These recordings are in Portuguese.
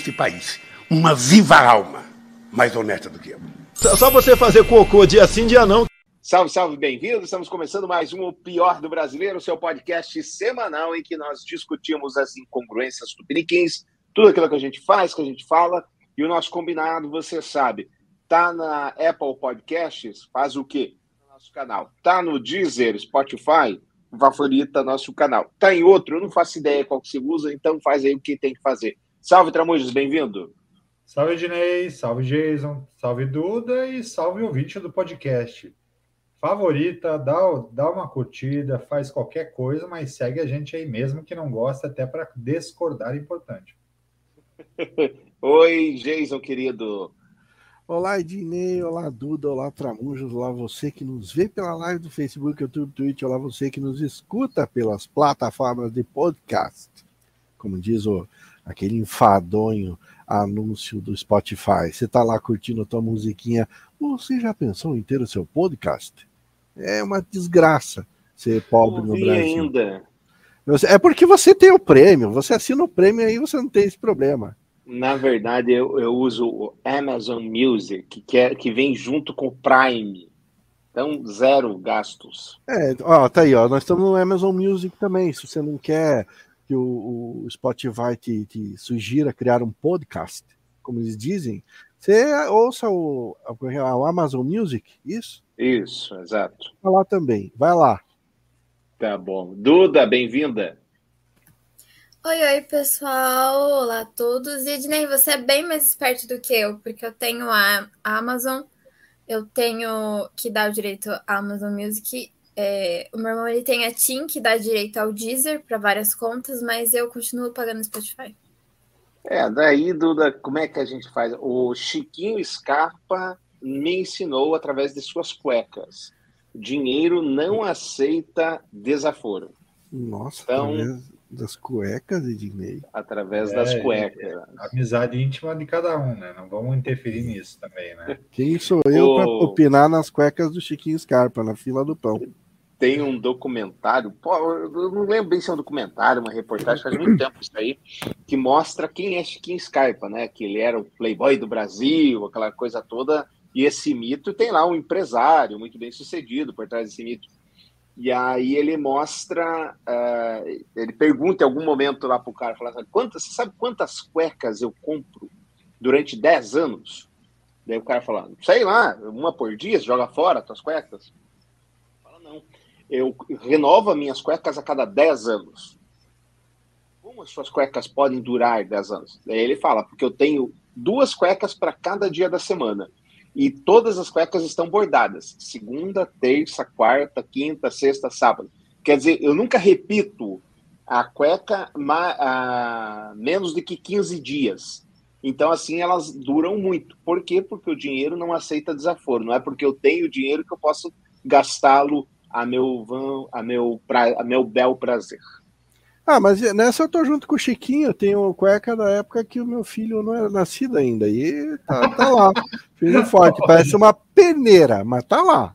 este país. Uma viva alma mais honesta do que eu. Só você fazer cocô dia sim, dia não. Salve, salve, bem-vindos. Estamos começando mais um O Pior do Brasileiro, seu podcast semanal em que nós discutimos as incongruências do Piniquins, tudo aquilo que a gente faz, que a gente fala, e o nosso combinado, você sabe, tá na Apple Podcasts, faz o quê? No nosso canal. Tá no Deezer, Spotify, favorita nosso canal. Tá em outro, eu não faço ideia qual que você usa, então faz aí o que tem que fazer. Salve, Tramujas, bem-vindo. Salve, Dinei, salve, Jason, salve, Duda e salve ouvinte do podcast. Favorita, dá, dá uma curtida, faz qualquer coisa, mas segue a gente aí mesmo que não gosta, até para discordar é importante. Oi, Jason, querido. Olá, Ednei, olá, Duda, olá, Tramujas, olá, você que nos vê pela live do Facebook, YouTube, Twitch, olá, você que nos escuta pelas plataformas de podcast. Como diz o, aquele enfadonho anúncio do Spotify. Você está lá curtindo a tua musiquinha. Você já pensou em ter o seu podcast? É uma desgraça ser pobre no Brasil. ainda. É porque você tem o prêmio. Você assina o prêmio aí você não tem esse problema. Na verdade, eu, eu uso o Amazon Music, que, é, que vem junto com o Prime. Então, zero gastos. É, ó, tá aí, ó. Nós estamos no Amazon Music também. Se você não quer que o, o Spotify te, te sugira criar um podcast, como eles dizem, você ouça o, o Amazon Music, isso? Isso, exato. Vai lá também, vai lá. Tá bom. Duda, bem-vinda. Oi, oi, pessoal. Olá a todos. E Ednei, você é bem mais esperto do que eu, porque eu tenho a Amazon, eu tenho que dar o direito à Amazon Music é, o meu irmão ele tem a TIM, que dá direito ao Deezer para várias contas, mas eu continuo pagando Spotify. É, daí, Duda, como é que a gente faz? O Chiquinho Scarpa me ensinou através de suas cuecas. Dinheiro não aceita desaforo. Nossa, então, das cuecas, Ednei? Através é, das cuecas. É, amizade íntima de cada um, né? Não vamos interferir nisso também, né? Quem sou eu o... para opinar nas cuecas do Chiquinho Scarpa, na fila do pão? tem um documentário, pô, eu não lembro bem se é um documentário, uma reportagem, faz muito tempo isso aí, que mostra quem é Chiquinho Scarpa, né? Que ele era o playboy do Brasil, aquela coisa toda, e esse mito tem lá um empresário muito bem sucedido por trás desse mito. E aí ele mostra, uh, ele pergunta em algum momento lá pro cara, fala assim, quantas, você sabe quantas cuecas eu compro durante 10 anos? Daí o cara fala, sei lá, uma por dia, joga fora tuas cuecas? eu renovo minhas cuecas a cada 10 anos. Como as suas cuecas podem durar 10 anos? Daí ele fala, porque eu tenho duas cuecas para cada dia da semana. E todas as cuecas estão bordadas. Segunda, terça, quarta, quinta, sexta, sábado. Quer dizer, eu nunca repito a cueca a menos de que 15 dias. Então, assim, elas duram muito. Por quê? Porque o dinheiro não aceita desaforo. Não é porque eu tenho dinheiro que eu posso gastá-lo a meu a meu, a meu bel prazer. Ah, mas nessa eu tô junto com o Chiquinho, eu tenho cueca da época que o meu filho não era nascido ainda. E tá, tá lá, filho forte, parece uma peneira, mas tá lá.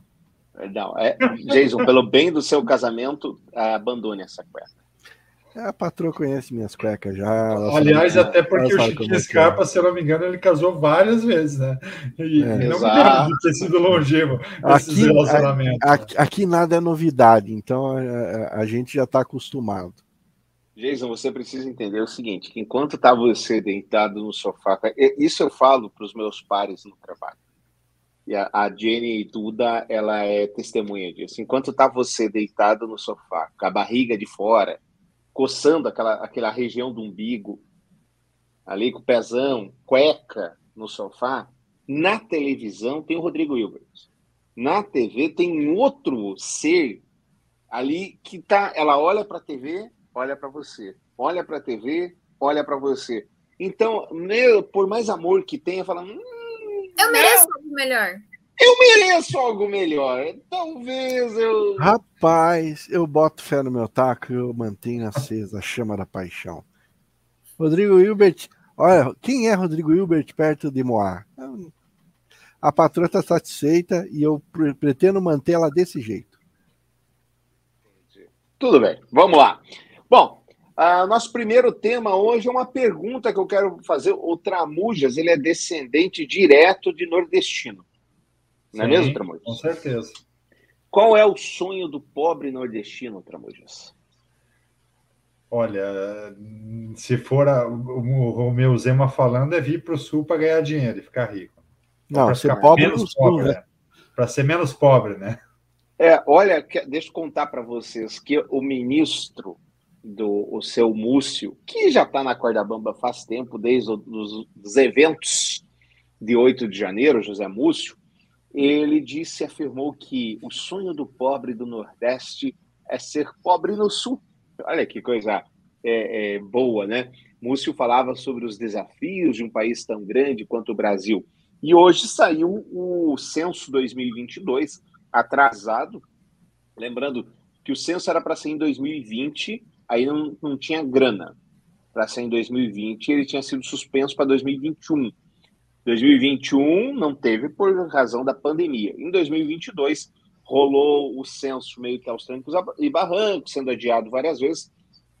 Não, é, Jason, pelo bem do seu casamento, abandone essa cueca. A patroa conhece minhas cuecas já. Aliás, até porque o Chiquinho é Scarpa, se eu não me engano, ele casou várias vezes, né? E é. não me lembro de ter sido longevo aqui, relacionamentos. Aqui, aqui, nada é novidade, então a, a gente já está acostumado. Jason, você precisa entender o seguinte: que enquanto está você deitado no sofá, isso eu falo para os meus pares no trabalho. E a, a Jenny Duda, ela é testemunha disso. Enquanto está você deitado no sofá, com a barriga de fora, coçando aquela, aquela região do umbigo, ali com o pezão, cueca no sofá. Na televisão tem o Rodrigo Hilbert. Na TV tem outro ser ali que tá. Ela olha para a TV, olha para você. Olha para a TV, olha para você. Então, meu, por mais amor que tenha, fala. Hum, eu mereço algo melhor. Eu mereço algo melhor. Talvez eu. Rapaz, eu boto fé no meu taco e eu mantenho acesa a chama da paixão. Rodrigo Hilbert, olha, quem é Rodrigo Hilbert perto de Moá? A patroa está satisfeita e eu pretendo mantê-la desse jeito. Tudo bem, vamos lá. Bom, Ah, nosso primeiro tema hoje é uma pergunta que eu quero fazer. O Tramujas, ele é descendente direto de nordestino. Não é Sim, mesmo, Tramujas? Com certeza. Qual é o sonho do pobre nordestino, Tramujas? Olha, se for a- o, o meu Zema falando, é vir para o sul para ganhar dinheiro e ficar rico. Não, ser ficar pobre menos pobre, né? né? Para ser menos pobre, né? É, olha, que- deixa eu contar para vocês que o ministro do o seu Múcio, que já está na corda bamba faz tempo, desde os eventos de 8 de janeiro, José Múcio, ele disse, afirmou que o sonho do pobre do Nordeste é ser pobre no Sul. Olha que coisa é, é, boa, né? Múcio falava sobre os desafios de um país tão grande quanto o Brasil. E hoje saiu o censo 2022, atrasado. Lembrando que o censo era para ser em 2020, aí não, não tinha grana para ser em 2020, ele tinha sido suspenso para 2021. 2021 não teve por razão da pandemia. Em 2022 rolou o censo meio que aos trancos e barrancos, sendo adiado várias vezes,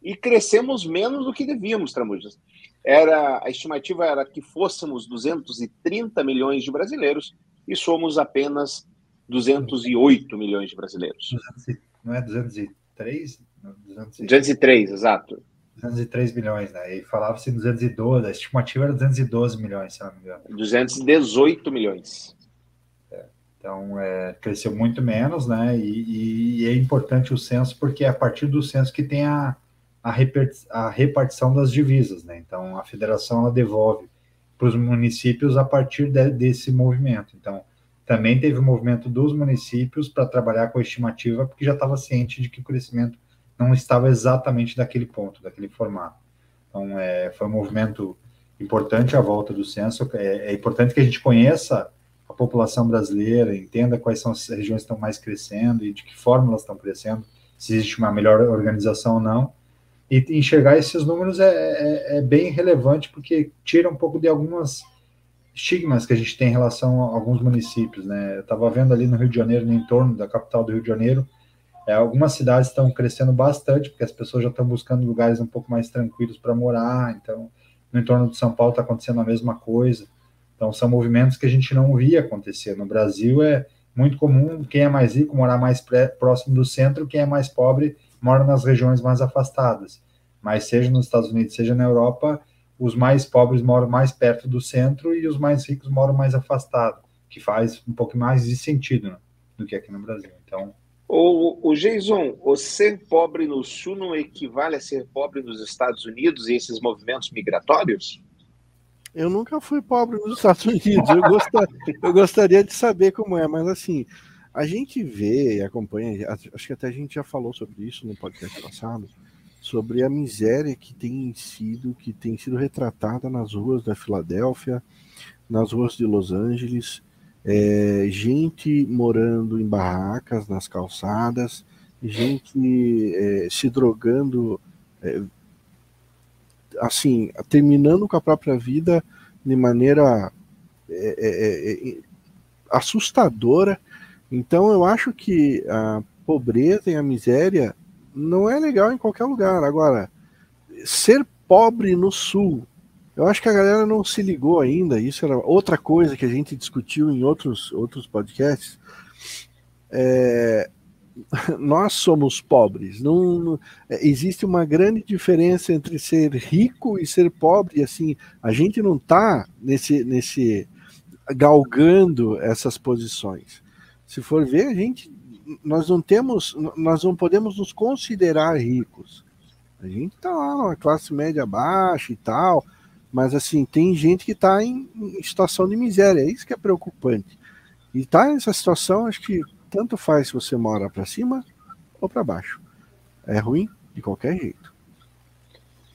e crescemos menos do que devíamos, Tramujas. Era, a estimativa era que fôssemos 230 milhões de brasileiros e somos apenas 208 milhões de brasileiros. 200 não é 203? Não, 200 e- 203, exato. 203 milhões, né? E falava-se 212, a estimativa era 212 milhões, se não me engano. 218 milhões. Então, é, cresceu muito menos, né? E, e é importante o censo porque é a partir do censo que tem a, a repartição das divisas, né? Então, a federação ela devolve para os municípios a partir de- desse movimento. Então, também teve o movimento dos municípios para trabalhar com a estimativa, porque já estava ciente de que o crescimento não estava exatamente daquele ponto, daquele formato. Então, é, foi um movimento importante a volta do censo. É, é importante que a gente conheça a população brasileira, entenda quais são as regiões que estão mais crescendo e de que forma elas estão crescendo, se existe uma melhor organização ou não. E enxergar esses números é, é, é bem relevante, porque tira um pouco de algumas estigmas que a gente tem em relação a alguns municípios. Né? Eu estava vendo ali no Rio de Janeiro, no entorno da capital do Rio de Janeiro, é, algumas cidades estão crescendo bastante, porque as pessoas já estão buscando lugares um pouco mais tranquilos para morar. Então, no entorno de São Paulo está acontecendo a mesma coisa. Então, são movimentos que a gente não via acontecer. No Brasil, é muito comum quem é mais rico morar mais pré, próximo do centro, quem é mais pobre mora nas regiões mais afastadas. Mas, seja nos Estados Unidos, seja na Europa, os mais pobres moram mais perto do centro e os mais ricos moram mais afastados, que faz um pouco mais de sentido né, do que aqui no Brasil. Então, O, o Jason, o ser pobre no Sul não equivale a ser pobre nos Estados Unidos e esses movimentos migratórios? Eu nunca fui pobre nos Estados Unidos. Eu, gostar, eu gostaria de saber como é, mas assim, a gente vê e acompanha, acho que até a gente já falou sobre isso no podcast passado, sobre a miséria que tem sido, que tem sido retratada nas ruas da Filadélfia, nas ruas de Los Angeles, é, gente morando em barracas, nas calçadas, gente é, se drogando, é, assim, terminando com a própria vida de maneira é, assustadora. Então, eu acho que a pobreza e a miséria não é legal em qualquer lugar. Agora, ser pobre no Sul, eu acho que a galera não se ligou ainda. Isso era outra coisa que a gente discutiu em outros, outros podcasts. É, nós somos pobres. Não, não, existe uma grande diferença entre ser rico e ser pobre. Assim, a gente não está nesse, nesse galgando essas posições. Se for ver, a gente nós não temos, nós não podemos nos considerar ricos. A gente está lá numa classe média baixa e tal, mas assim, tem gente que está em, em, situação de miséria, é isso que é preocupante. E tá nessa situação, acho que tanto faz se você mora para cima ou para baixo. É ruim de qualquer jeito.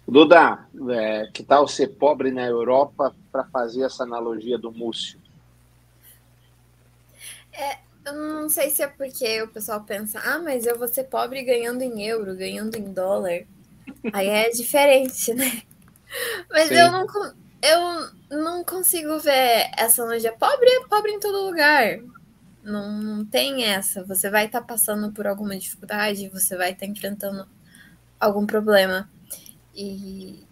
Duda, é, que tal ser pobre na Europa para fazer essa analogia do Múcio? É, eu não sei se é porque o pessoal pensa, ah, mas eu vou ser pobre ganhando em euro, ganhando em dólar. Aí é diferente, né? Mas Sim. eu não, eu não consigo ver essa analogia. Pobre é pobre em todo lugar. Não, não tem essa. Você vai estar tá passando por alguma dificuldade, você vai estar tá enfrentando algum problema. E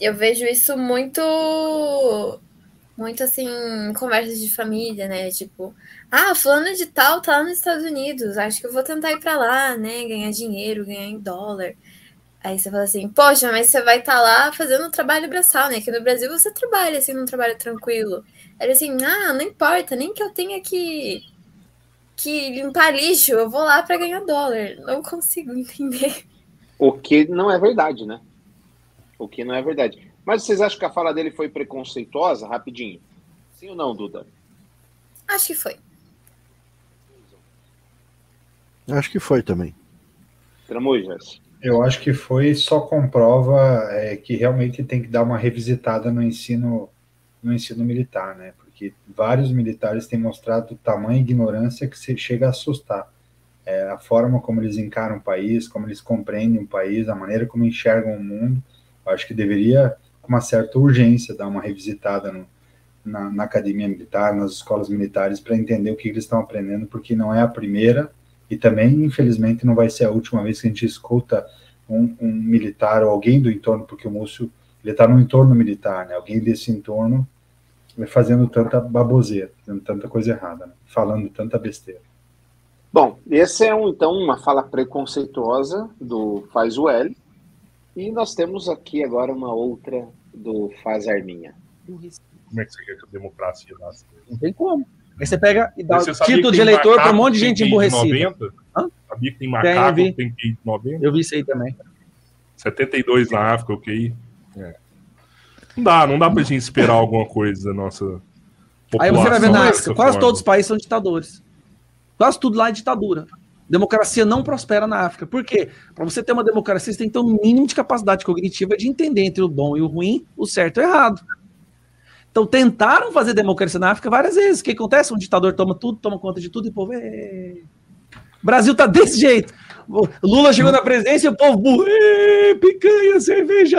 eu vejo isso muito, muito assim, em conversas de família, né? Tipo, ah, fulano de tal tá lá nos Estados Unidos, acho que eu vou tentar ir para lá, né? Ganhar dinheiro, ganhar em dólar. Aí você fala assim, poxa, mas você vai estar tá lá fazendo um trabalho braçal, né? Aqui no Brasil você trabalha assim, num trabalho tranquilo. Ele assim, ah, não importa, nem que eu tenha que, que limpar lixo, eu vou lá para ganhar dólar. Não consigo entender. O que não é verdade, né? O que não é verdade. Mas vocês acham que a fala dele foi preconceituosa? Rapidinho. Sim ou não, Duda? Acho que foi. Acho que foi também. Tramujas. Eu acho que foi só comprova é, que realmente tem que dar uma revisitada no ensino no ensino militar, né? Porque vários militares têm mostrado tamanha ignorância que se chega a assustar. É, a forma como eles encaram o país, como eles compreendem o país, a maneira como enxergam o mundo, acho que deveria, com uma certa urgência, dar uma revisitada no, na, na, academia militar, nas escolas militares, para entender o que eles estão aprendendo, porque não é a primeira e também, infelizmente, não vai ser a última vez que a gente escuta um, um militar ou alguém do entorno, porque o Múcio ele está no entorno militar, né? Alguém desse entorno fazendo tanta baboseira, fazendo tanta coisa errada, né? falando tanta besteira. Bom, esse é um, então uma fala preconceituosa do Faz o L. E nós temos aqui agora uma outra do Faz Arminha. Como é que você quer que a democracia nasça? Não tem como. Aí você pega e dá o título de eleitor para um monte de gente emburrecida. Sabia que tem macaco, tem, tem QI 90? Eu vi isso aí também. 72 na África, o QI. É. Não dá, não dá pra gente esperar alguma coisa da nossa. Aí você vai ver na África, quase forma. todos os países são ditadores. Quase tudo lá é ditadura. Democracia não prospera na África. Por quê? Para você ter uma democracia, você tem que ter um mínimo de capacidade cognitiva de entender entre o bom e o ruim, o certo e o errado. Então tentaram fazer democracia na África várias vezes. O que acontece? Um ditador toma tudo, toma conta de tudo e o povo é... O Brasil tá desse jeito. O Lula chegou na presidência e o povo burro, picanha, cerveja.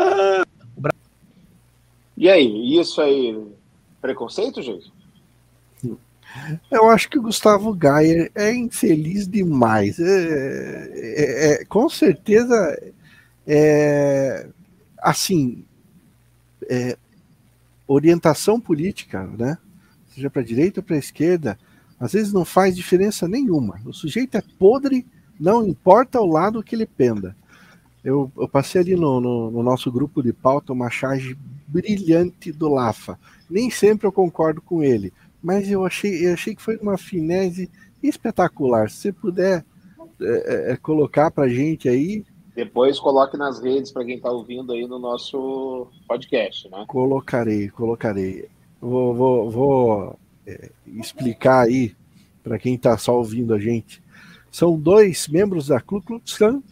E aí, isso aí, preconceito, gente? Eu acho que o Gustavo Gaia é infeliz demais. É, é, é, com certeza, é, assim, é, orientação política, né? Seja para a direita ou para a esquerda, às vezes não faz diferença nenhuma. O sujeito é podre, não importa o lado que ele penda. Eu, eu passei ali no, no, no, nosso grupo de pauta uma charge brilhante do Lafa. Nem sempre eu concordo com ele, mas eu achei, eu achei que foi uma finese espetacular. Se você puder é, é, é colocar para gente aí, depois coloque nas redes para quem está ouvindo aí no nosso podcast, né? Colocarei, colocarei. Vou, vou, vou é, explicar aí para quem está só ouvindo a gente. São dois membros da Ku Klux Klan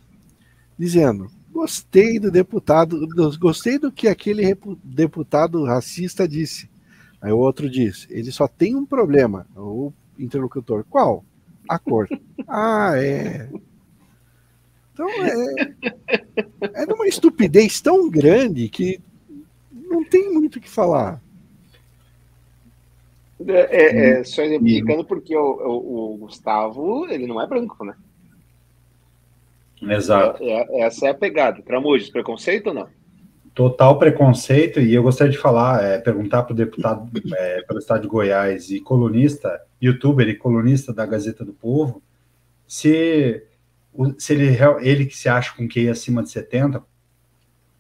dizendo: gostei do deputado, gostei do que aquele deputado racista disse. Aí o outro diz: ele só tem um problema. O interlocutor, qual? A cor. ah, é. Então é, é uma estupidez tão grande que não tem muito o que falar. É, é, é só exemplificando porque o, o, o, Gustavo ele não é branco, né? Exato. É, é, essa é a pegada. Tramujas, preconceito ou não? Total preconceito, e eu gostaria de falar, é, perguntar para o deputado é, pelo estado de Goiás e colunista, youtuber e colunista da Gazeta do Povo, se se ele, ele que se acha com QI acima de 70,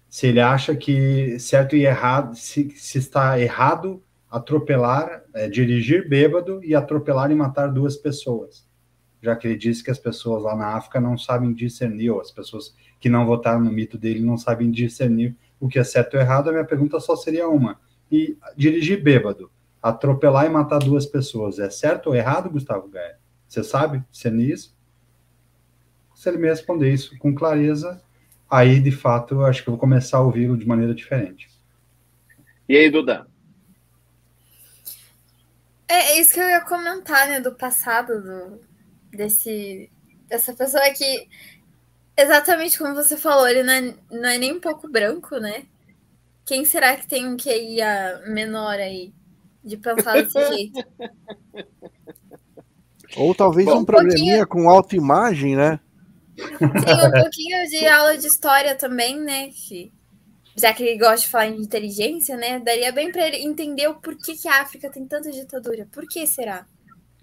se ele acha que certo e errado, se, se está errado atropelar, é, dirigir bêbado e atropelar e matar duas pessoas. Já que ele disse que as pessoas lá na África não sabem discernir, ou as pessoas que não votaram no mito dele não sabem discernir o que é certo ou errado, a minha pergunta só seria uma. E dirigir bêbado, atropelar e matar duas pessoas, é certo ou errado, Gustavo Gaia? Você sabe discernir isso? Se ele me responder isso com clareza, aí de fato eu acho que eu vou começar a ouvi-lo de maneira diferente. E aí, Duda? É, é isso que eu ia comentar, né, do passado do, desse dessa pessoa que exatamente como você falou, ele não é, não é nem um pouco branco, né? Quem será que tem um QI menor aí de pensar desse jeito? Ou talvez Bom, um probleminha com autoimagem, né? Sim, um pouquinho de aula de história também, né? Que já que ele gosta de falar em inteligência, né? Daria bem para ele entender o porquê que a África tem tanta ditadura. Por que será?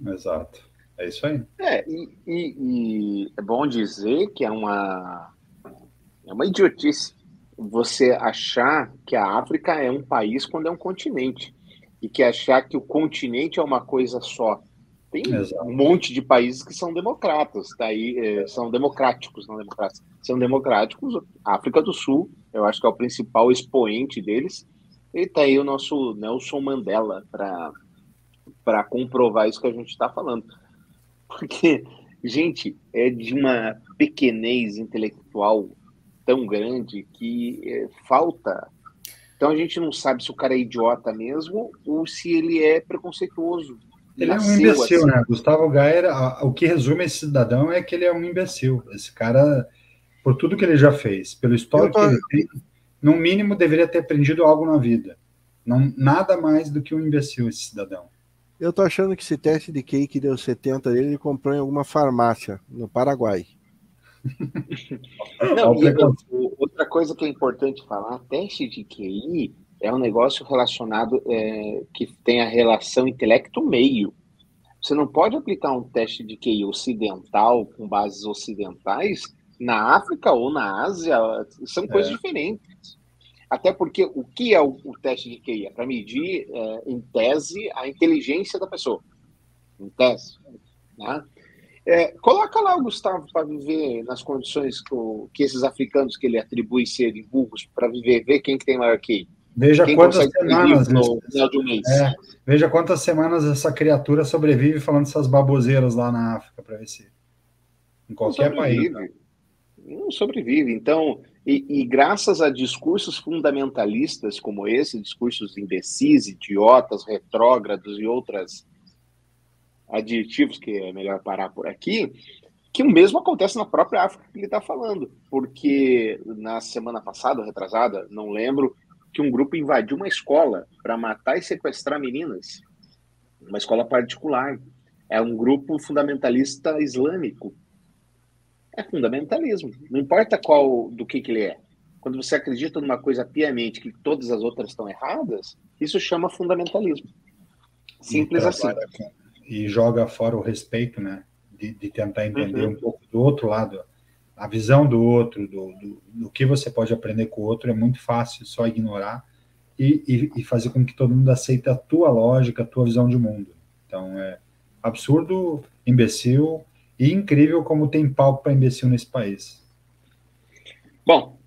Exato. É isso aí. É, e, e, e é bom dizer que é uma, é uma idiotice você achar que a África é um país quando é um continente. E que achar que o continente é uma coisa só. Tem Exato. um monte de países que são democratas, tá é, são democráticos, não democratas, são democráticos. África do Sul, eu acho que é o principal expoente deles. E tá aí o nosso Nelson Mandela para comprovar isso que a gente está falando. Porque, gente, é de uma pequenez intelectual tão grande que é, falta. Então a gente não sabe se o cara é idiota mesmo ou se ele é preconceituoso. Ele é um imbecil, assim. né? Gustavo Gayer, o que resume esse cidadão é que ele é um imbecil. Esse cara, por tudo que ele já fez, pelo histórico tô... que ele tem, no mínimo deveria ter aprendido algo na vida. Não, nada mais do que um imbecil esse cidadão. Eu tô achando que esse teste de QI que deu 70 ele comprou em alguma farmácia no Paraguai. Não, e, outra coisa que é importante falar, teste de QI é um negócio relacionado é, que tem a relação intelecto-meio. Você não pode aplicar um teste de QI ocidental com bases ocidentais na África ou na Ásia, são coisas é. diferentes. Até porque o que é o, o teste de QI? É para medir, é, em tese, a inteligência da pessoa. Em tese. Né? É, coloca lá o Gustavo para viver nas condições que, que, esses africanos que ele atribui serem burros para viver, ver quem que tem maior QI. Veja Quem quantas semanas. No final de um mês. É, veja quantas semanas essa criatura sobrevive falando essas baboseiras lá na África, para ver se. Em qualquer não país. Né? Não sobrevive. Então, e, e, graças a discursos fundamentalistas como esse, discursos imbecis, idiotas, retrógrados e outras adjetivos que é melhor parar por aqui, que o mesmo acontece na própria África que ele está falando, porque na semana passada, retrasada, não lembro, que um grupo invadiu uma escola para matar e sequestrar meninas, uma escola particular. É um grupo fundamentalista islâmico. É fundamentalismo. Não importa qual do que, que ele é. Quando você acredita numa coisa piamente que todas as outras estão erradas, isso chama fundamentalismo. Simples assim. E joga fora o respeito, né? De, de tentar entender uhum. um pouco do outro lado a visão do outro, do, do, do, que você pode aprender com o outro é muito fácil, só ignorar e, e, e, fazer com que todo mundo aceite a tua lógica, a tua visão de mundo. Então é absurdo, imbecil e incrível como tem palco para imbecil nesse país. Bom,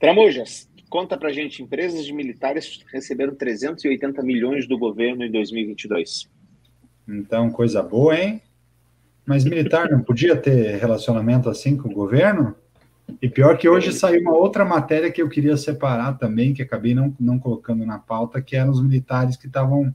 Tramujas, conta pra gente, empresas de militares receberam 380 milhões do governo em 2022. Então, coisa boa, hein? Mas militar não podia ter relacionamento assim com o governo? E pior que hoje saiu uma outra matéria que eu queria separar também, que acabei não, não colocando na pauta, que eram os militares que estavam,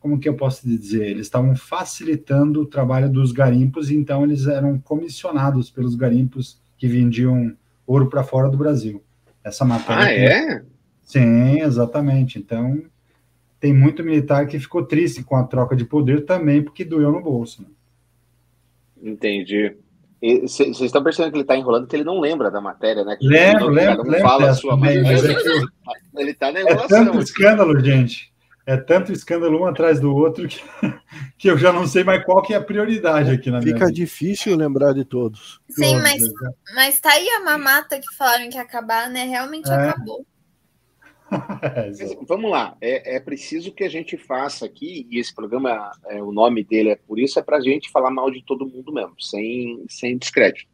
como que eu posso dizer? Eles estavam facilitando o trabalho dos garimpos, então eles eram comissionados pelos garimpos que vendiam ouro para fora do Brasil. Essa matéria. Ah, é? Sim, exatamente. Então, tem muito militar que ficou triste com a troca de poder também, porque doeu no bolso. Né? Entendi. Vocês estão percebendo que ele está enrolando, que ele não lembra da matéria, né? Que lembro, lembro. Não fala a sua matéria. É ele está na enrolação. É tanto escândalo, gente. É tanto escândalo um atrás do outro que, que eu já não sei mais qual que é a prioridade aqui na Fica difícil lembrar de todos. Sim, todos, mas, mas tá aí a mamata que falaram que ia acabar, né? Realmente é. acabou. vamos lá, é, é, preciso que a gente faça aqui, e esse programa, é, o nome dele é por isso, é para a gente falar mal de todo mundo mesmo, sem, sem descrédito.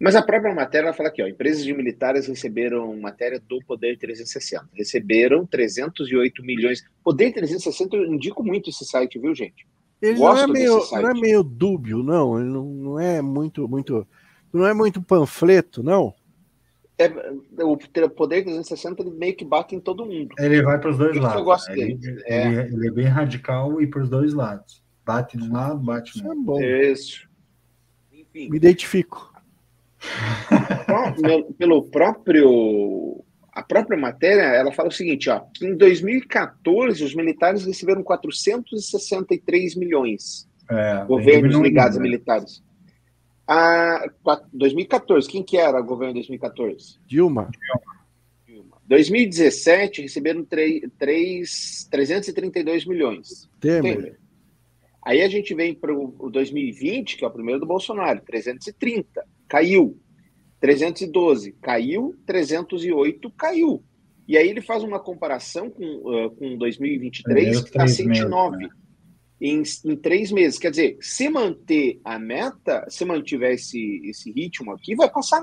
Mas a própria matéria fala aqui, ó, empresas de militares receberam matéria do Poder 360, receberam 308 milhões. Poder 360, eu indico muito esse site, viu, gente? Ele não é, meio, não é meio dúbio, não, ele não, não é muito, muito, não é muito panfleto, não? É, o poder 360 ele meio que bate em todo mundo. Ele vai para os dois lados. Eu gosto dele. Ele, é. Ele, ele, é bem radical e para os dois lados. Bate de um lado, bate no outro. É bom. Isso. Enfim. Me identifico. Pelo próprio a própria matéria, ela fala o seguinte, ó, que em 2014 os militares receberam 463 milhões. É, governos ligados a militares. A 2014, quem que era o governo de 2014? Dilma. Dilma. 2017 receberam 3, 3, 332 milhões. Temer. Aí a gente vem para o 2020, que é o primeiro do Bolsonaro, 330, caiu. 312, caiu. 308, caiu. E aí ele faz uma comparação com, uh, com 2023, que está 109. Meses, né? Em, em, três meses. Quer dizer, se manter a meta, se mantiver esse, esse ritmo aqui, vai passar.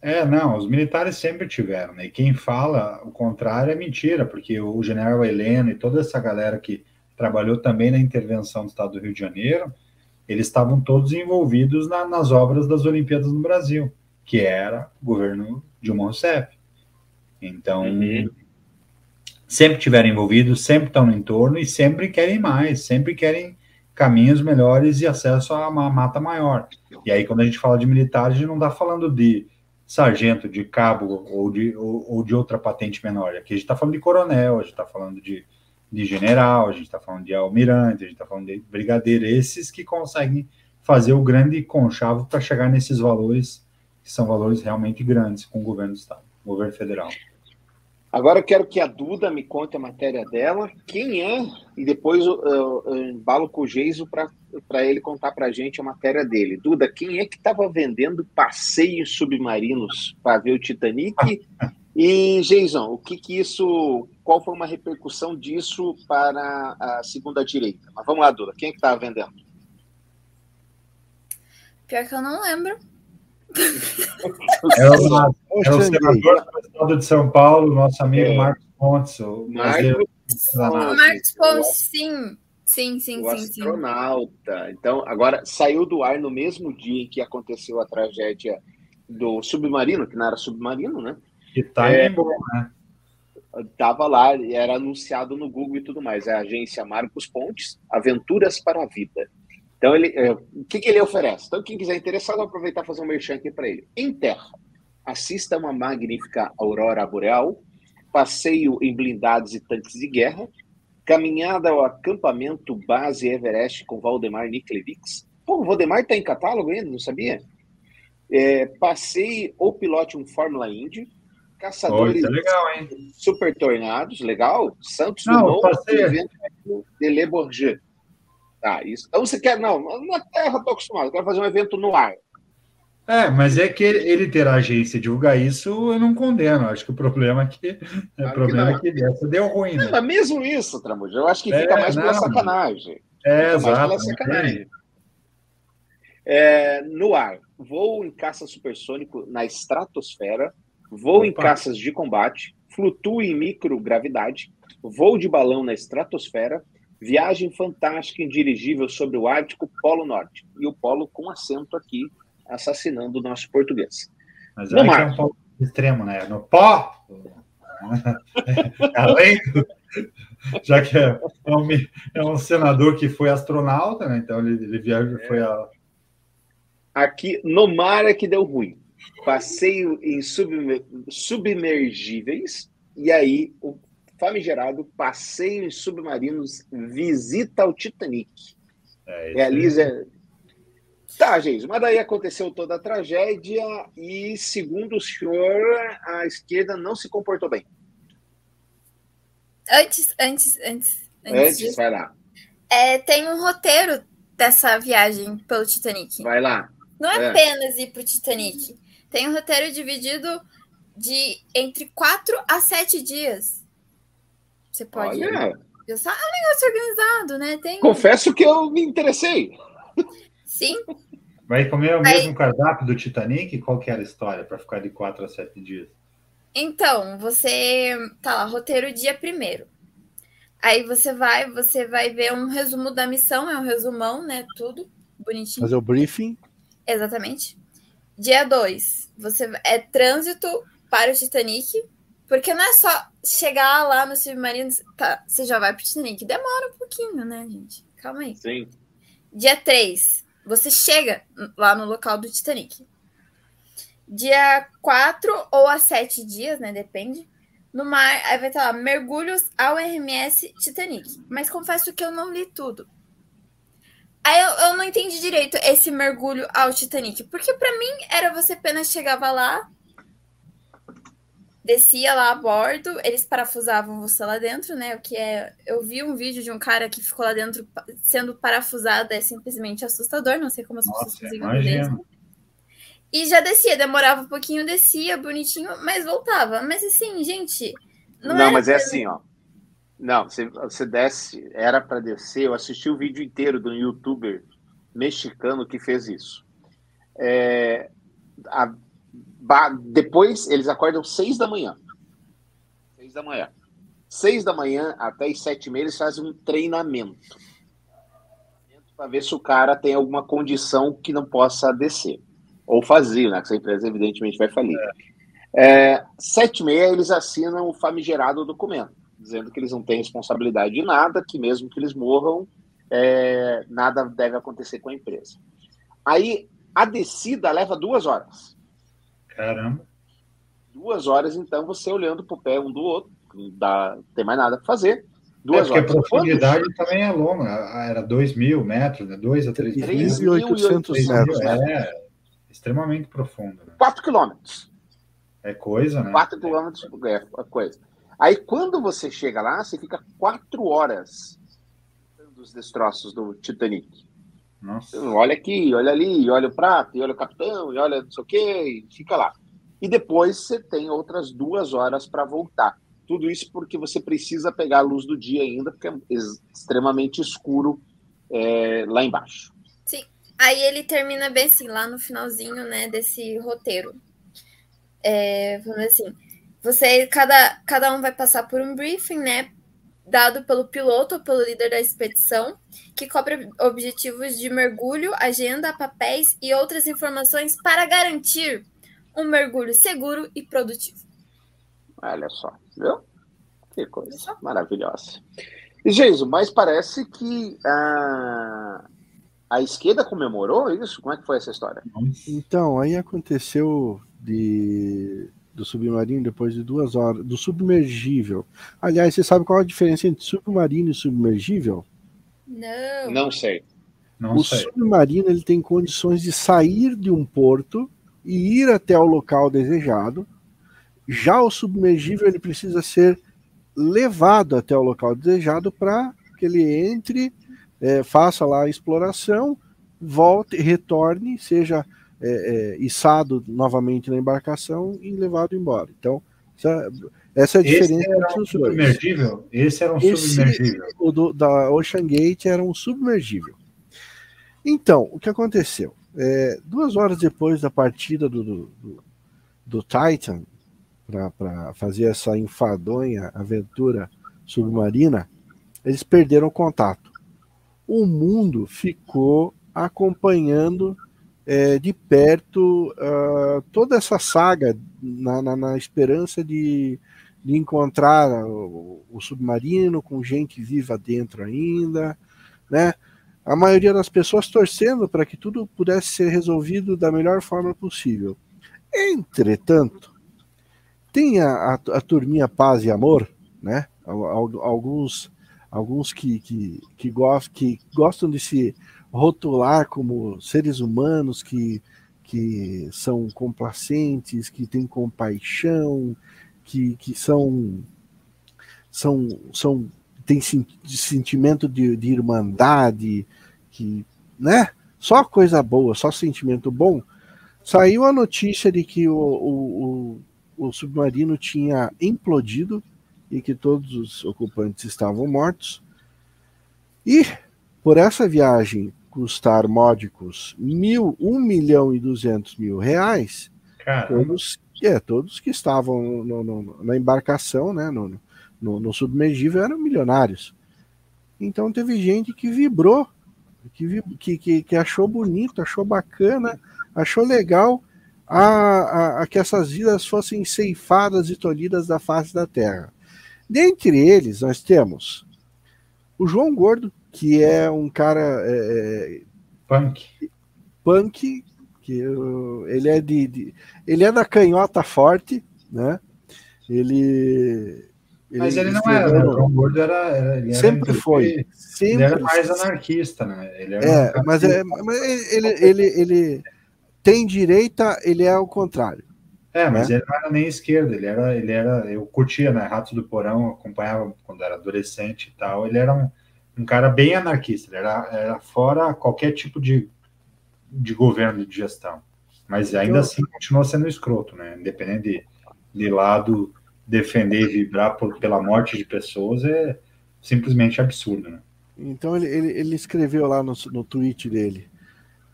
É, não, os militares sempre tiveram, né? E quem fala o contrário é mentira, porque o general Heleno e toda essa galera que trabalhou também na intervenção do Estado do Rio de Janeiro, eles estavam todos envolvidos na, nas obras das Olimpíadas no Brasil, que era o governo Dilma Rousseff. Então, uhum. Sempre tiveram envolvidos, sempre estão no entorno e sempre querem mais, sempre querem caminhos melhores e acesso a uma mata maior. E aí, quando a gente fala de militares, a gente não está falando de sargento, de cabo ou de, ou, ou de outra patente menor. Aqui a gente está falando de coronel, a gente está falando de de general, a gente está falando de almirante, a gente está falando de brigadeiro, esses que conseguem fazer o grande conchavo para chegar nesses valores, que são valores realmente grandes com o governo do Estado, governo federal. Agora eu quero que a Duda me conte a matéria dela, quem é, e depois eu, eu, eu embalo com o Geiso para ele contar para a gente a matéria dele. Duda, quem é que estava vendendo passeios submarinos para ver o Titanic E, Jason, o que, que isso. Qual foi uma repercussão disso para a segunda direita? Mas vamos lá, Dura. Quem é que estava vendendo? Pior que eu não lembro. É o, é o senador do Estado de São Paulo, nosso amigo é. Marcos Pontes. O Marcos, Marcos Pontes, sim. Sim, sim, o sim. astronauta. Sim. Então, agora saiu do ar no mesmo dia em que aconteceu a tragédia do submarino, que não era submarino, né? Que tá é, bom, né? Tava lá, era anunciado no Google e tudo mais. É a agência Marcos Pontes, Aventuras para a Vida. Então, ele, é, o que, que ele oferece? Então, quem quiser interessado, aproveitar e fazer um merchan aqui para ele. Em terra, assista uma magnífica aurora boreal, passeio em blindados e tanques de guerra, caminhada ao acampamento base Everest com Valdemar Niklevics. Pô, o Valdemar está em catálogo ainda, não sabia? É, passeie ou pilote um Fórmula Indy, Caçadores oh, é legal, hein? Super Tornados, legal. Santos não, Dumont, evento de Le Bourget. Tá, isso. Então você quer, não, na Terra estou acostumado, quero fazer um evento no ar. É, mas é que ele ter a agência divulgar isso, eu não condeno. Acho que o problema é que, é, o problema que é que essa deu ruim. Né? mas mesmo isso, Tramujo, eu acho que fica é, mais não, pela sacanagem. É, fica exato. Mais pela sacanagem. É, no ar, voo em caça supersônico na estratosfera, voo Opa. em caças de combate, flutuo em microgravidade, voo de balão na estratosfera, viagem fantástica em dirigível sobre o Ártico Polo Norte. E o Polo com acento aqui, assassinando o nosso português. Mas no mar. é um polo extremo, né? No pó! Além do... Já que é um, é um, senador que foi astronauta, né? Então ele, ele viajou, foi a... Aqui no mar é que deu ruim passeio em submergíveis, e aí o famigerado passeio em submarinos visita ao Titanic. É, Realiza. Tá, gente, mas daí aconteceu toda a tragédia e, segundo o senhor, a esquerda não se comportou bem. Antes, antes, antes. Antes, antes vai lá. É, tem um roteiro dessa viagem pelo Titanic. Vai lá. Não é, é. apenas ir para o Titanic. Tem um roteiro dividido de entre quatro a sete dias. Você pode. Olha. Pensar, é um negócio organizado, né? Tem... Confesso que eu me interessei. Sim. Vai comer o Aí... mesmo cardápio do Titanic? Qual que era a história para ficar de quatro a sete dias? Então, você tá lá, roteiro dia primeiro. Aí você vai, você vai ver um resumo da missão, é um resumão, né? Tudo bonitinho. Fazer o briefing. Exatamente. Dia 2, você é trânsito para o Titanic, porque não é só chegar lá no submarino, tá, você já vai para o Titanic. Demora um pouquinho, né, gente? Calma aí. Sim. Dia 3, você chega lá no local do Titanic. Dia 4 ou a 7 dias, né? Depende. No mar, aí vai estar lá, mergulhos ao RMS Titanic. Mas confesso que eu não li tudo. Aí eu, eu não entendi direito esse mergulho ao Titanic. Porque para mim era você apenas chegava lá, descia lá a bordo, eles parafusavam você lá dentro, né? O que é. Eu vi um vídeo de um cara que ficou lá dentro sendo parafusado, é simplesmente assustador, não sei como as pessoas conseguiam E já descia, demorava um pouquinho, descia, bonitinho, mas voltava. Mas assim, gente. Não, não mas é assim, ó. Não, você, você desce, era para descer. Eu assisti o vídeo inteiro do youtuber mexicano que fez isso. É, a, depois eles acordam seis da manhã. Seis da manhã. Seis da manhã até as sete e meia eles fazem um treinamento para ver se o cara tem alguma condição que não possa descer ou fazer, né? Que essa empresa evidentemente vai falir. É. É, sete e meia eles assinam o famigerado documento dizendo que eles não têm responsabilidade de nada, que mesmo que eles morram, é, nada deve acontecer com a empresa. Aí a descida leva duas horas. Caramba. Duas horas, então, você olhando para o pé um do outro, não dá, tem mais nada para fazer. Duas é, porque horas. a profundidade Quando... também é longa, era 2 mil metros, né? 2 a 3.800 metros. É, extremamente profundo. Né? 4 quilômetros. É coisa, né? 4 quilômetros é coisa. Aí, quando você chega lá, você fica quatro horas dos destroços do Titanic. Nossa. Olha aqui, olha ali, olha o prato, olha o capitão, e olha não sei o quê, e fica lá. E depois você tem outras duas horas para voltar. Tudo isso porque você precisa pegar a luz do dia ainda, porque é extremamente escuro é, lá embaixo. Sim. Aí ele termina bem assim, lá no finalzinho né, desse roteiro. É, vamos assim, você, cada, cada um vai passar por um briefing, né? Dado pelo piloto ou pelo líder da expedição, que cobre objetivos de mergulho, agenda, papéis e outras informações para garantir um mergulho seguro e produtivo. Olha só, viu? Que coisa maravilhosa. E, Jesus, mas parece que a, a esquerda comemorou isso? Como é que foi essa história? Então, aí aconteceu de do submarino depois de duas horas, do submergível. Aliás, você sabe qual a diferença entre submarino e submergível? Não. Não sei. Não o sei. submarino ele tem condições de sair de um porto e ir até o local desejado. Já o submergível ele precisa ser levado até o local desejado para que ele entre, é, faça lá a exploração, volte, retorne, seja é, é, içado novamente na embarcação e levado embora. Então, essa, essa é a diferença entre os dois. Submergível? Esse era um Esse, submergível. O do, da Ocean Gate era um submergível. Então, o que aconteceu? É, duas horas depois da partida do, do, do, do Titan, para fazer essa enfadonha aventura submarina, eles perderam contato. O mundo ficou acompanhando é, de perto uh, toda essa saga na, na, na esperança de, de encontrar o, o, submarino com gente viva dentro ainda, né? A maioria das pessoas torcendo para que tudo pudesse ser resolvido da melhor forma possível. Entretanto, tem a, a, a turminha Paz e Amor, né? Alguns, alguns que, que, que, gostam, que gostam de se rotular como seres humanos que, que são complacentes, que têm compaixão, que, que são, são, são têm sentimento de, de irmandade, que, né? Só coisa boa, só sentimento bom. Saiu a notícia de que o, o, o, o submarino tinha implodido e que todos os ocupantes estavam mortos. E por essa viagem custar módicos mil, um milhão e duzentos mil reais, todos, é, todos que estavam no, no, na embarcação, né, no, no, no, submergível, eram milionários. Então teve gente que vibrou, que, que, que, que achou bonito, achou bacana, achou legal a, a, a, que essas vidas fossem ceifadas e tolhidas da face da terra. Dentre eles, nós temos o João Gordo, que é um cara. É, é punk. Punk, que ele é de, de, Ele é da canhota forte, né? Ele. ele Mas ele não era, o João Gordo era. era ele sempre era, foi. Ele, sempre ele era mais anarquista, né? Ele é, mas, é, mas ele, ele, ele tem direita, ele é o contrário. É, mas né? ele não era nem esquerda, ele era, ele era, eu curtia, né, Ratos do Porão, acompanhava quando era adolescente e tal, ele era um, um cara bem anarquista, ele era, era fora qualquer tipo de, de governo de gestão, mas ainda assim continuou sendo escroto, né, independente de, de lado defender e vibrar por, pela morte de pessoas é simplesmente absurdo, né. Então ele, ele, ele escreveu lá no, no tweet dele,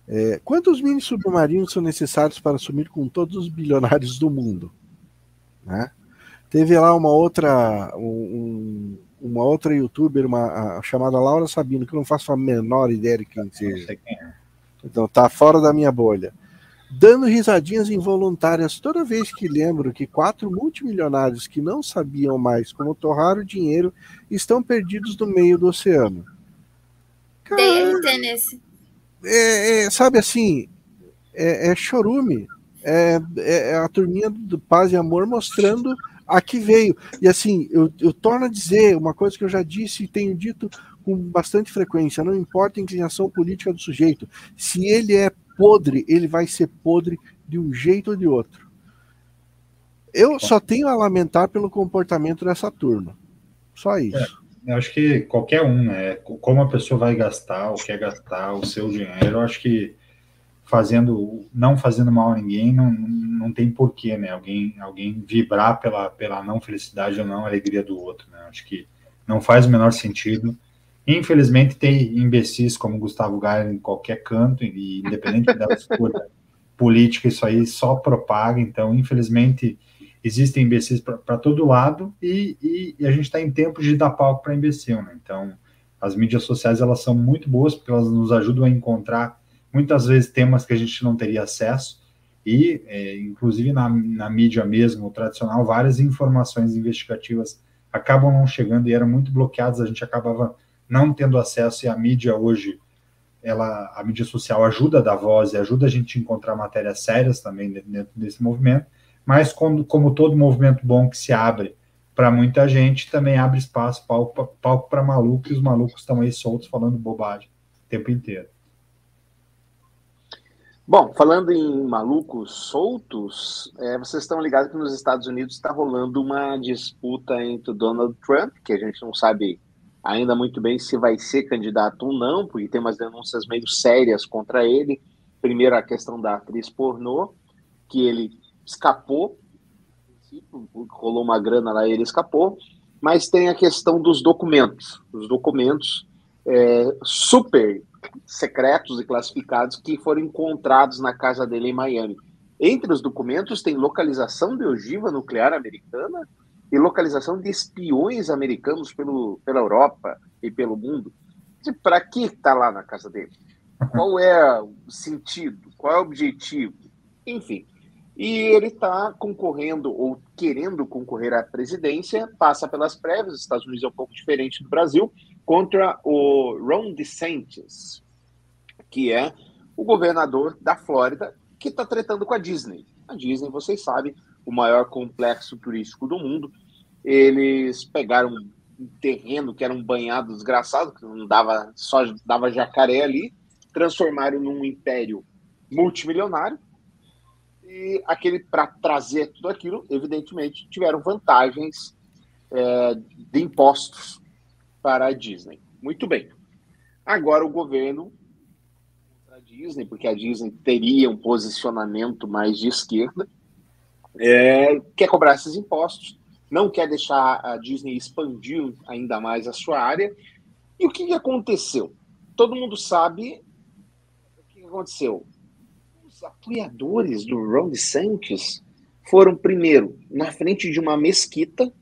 é, quantos mini submarinos são necessários para assumir com todos os bilionários do mundo? Né? Teve lá uma outra, um, uma outra youtuber, uma, a, chamada Laura Sabino, que eu não faço a menor ideia de quem seja. É. Então tá fora da minha bolha. Dando risadinhas involuntárias toda vez que lembro que quatro multimilionários que não sabiam mais como torrar o dinheiro estão perdidos no meio do oceano. Tem nesse é, é, sabe assim, é, é chorume. É, é, é, a turminha do Paz e Amor mostrando a que veio. E assim, eu, eu torno a dizer uma coisa que eu já disse e tenho dito com bastante frequência: não importa a inclinação política do sujeito, se ele é podre, ele vai ser podre de um jeito ou de outro. Eu só tenho a lamentar pelo comportamento dessa turma. Só isso. Eu acho que qualquer um, né? Como a pessoa vai gastar ou quer gastar o seu dinheiro, eu acho que fazendo, não fazendo mal a ninguém, não, não tem porquê, né? Alguém, alguém vibrar pela, pela não felicidade ou não alegria do outro, né? Acho que não faz o menor sentido. Infelizmente, tem imbecis como Gustavo Gaia em qualquer canto, e independente da escolha política, isso aí só propaga. Então, infelizmente, existem imbecis para todo lado e, e, e a gente está em tempos de dar palco para imbecil, né? Então, as mídias sociais elas são muito boas porque elas nos ajudam a encontrar muitas vezes temas que a gente não teria acesso e, é, inclusive na, na mídia mesmo, tradicional, várias informações investigativas acabam não chegando e eram muito bloqueadas, a gente acabava não tendo acesso e a mídia hoje, ela, a mídia social ajuda a dar voz e ajuda a gente a encontrar matérias sérias também dentro desse movimento, mas como, como todo movimento bom que se abre para muita gente, também abre espaço, palco para malucos, e os malucos estão aí soltos falando bobagem o tempo inteiro. Bom, falando em malucos soltos, é, vocês estão ligados que nos Estados Unidos está rolando uma disputa entre o Donald Trump, que a gente não sabe ainda muito bem se vai ser candidato ou não, porque tem umas denúncias meio sérias contra ele. Primeiro, a questão da atriz pornô, que ele escapou, rolou uma grana lá e ele escapou, mas tem a questão dos documentos, os documentos é, super secretos e classificados que foram encontrados na casa dele em Miami. Entre os documentos tem localização de ogiva nuclear americana e localização de espiões americanos pelo, pela Europa e pelo mundo. Para que está lá na casa dele? Qual é o sentido? Qual é o objetivo? Enfim, e ele está concorrendo ou querendo concorrer à presidência, passa pelas prévias, os Estados Unidos é um pouco diferente do Brasil, contra o Ron DeSantis, que é o governador da Flórida, que está tretando com a Disney. A Disney, vocês sabem, o maior complexo turístico do mundo. Eles pegaram um terreno que era um banhado desgraçado, que não dava, só dava jacaré ali, transformaram num império multimilionário, e aquele para trazer tudo aquilo, evidentemente, tiveram vantagens é, de impostos para a Disney. Muito bem. Agora o governo a Disney, porque a Disney teria um posicionamento mais de esquerda, é, quer cobrar esses impostos, não quer deixar a Disney expandir ainda mais a sua área. E o que aconteceu? Todo mundo sabe o que aconteceu apoiadores do Ron DeSantis foram, primeiro, na frente de uma mesquita,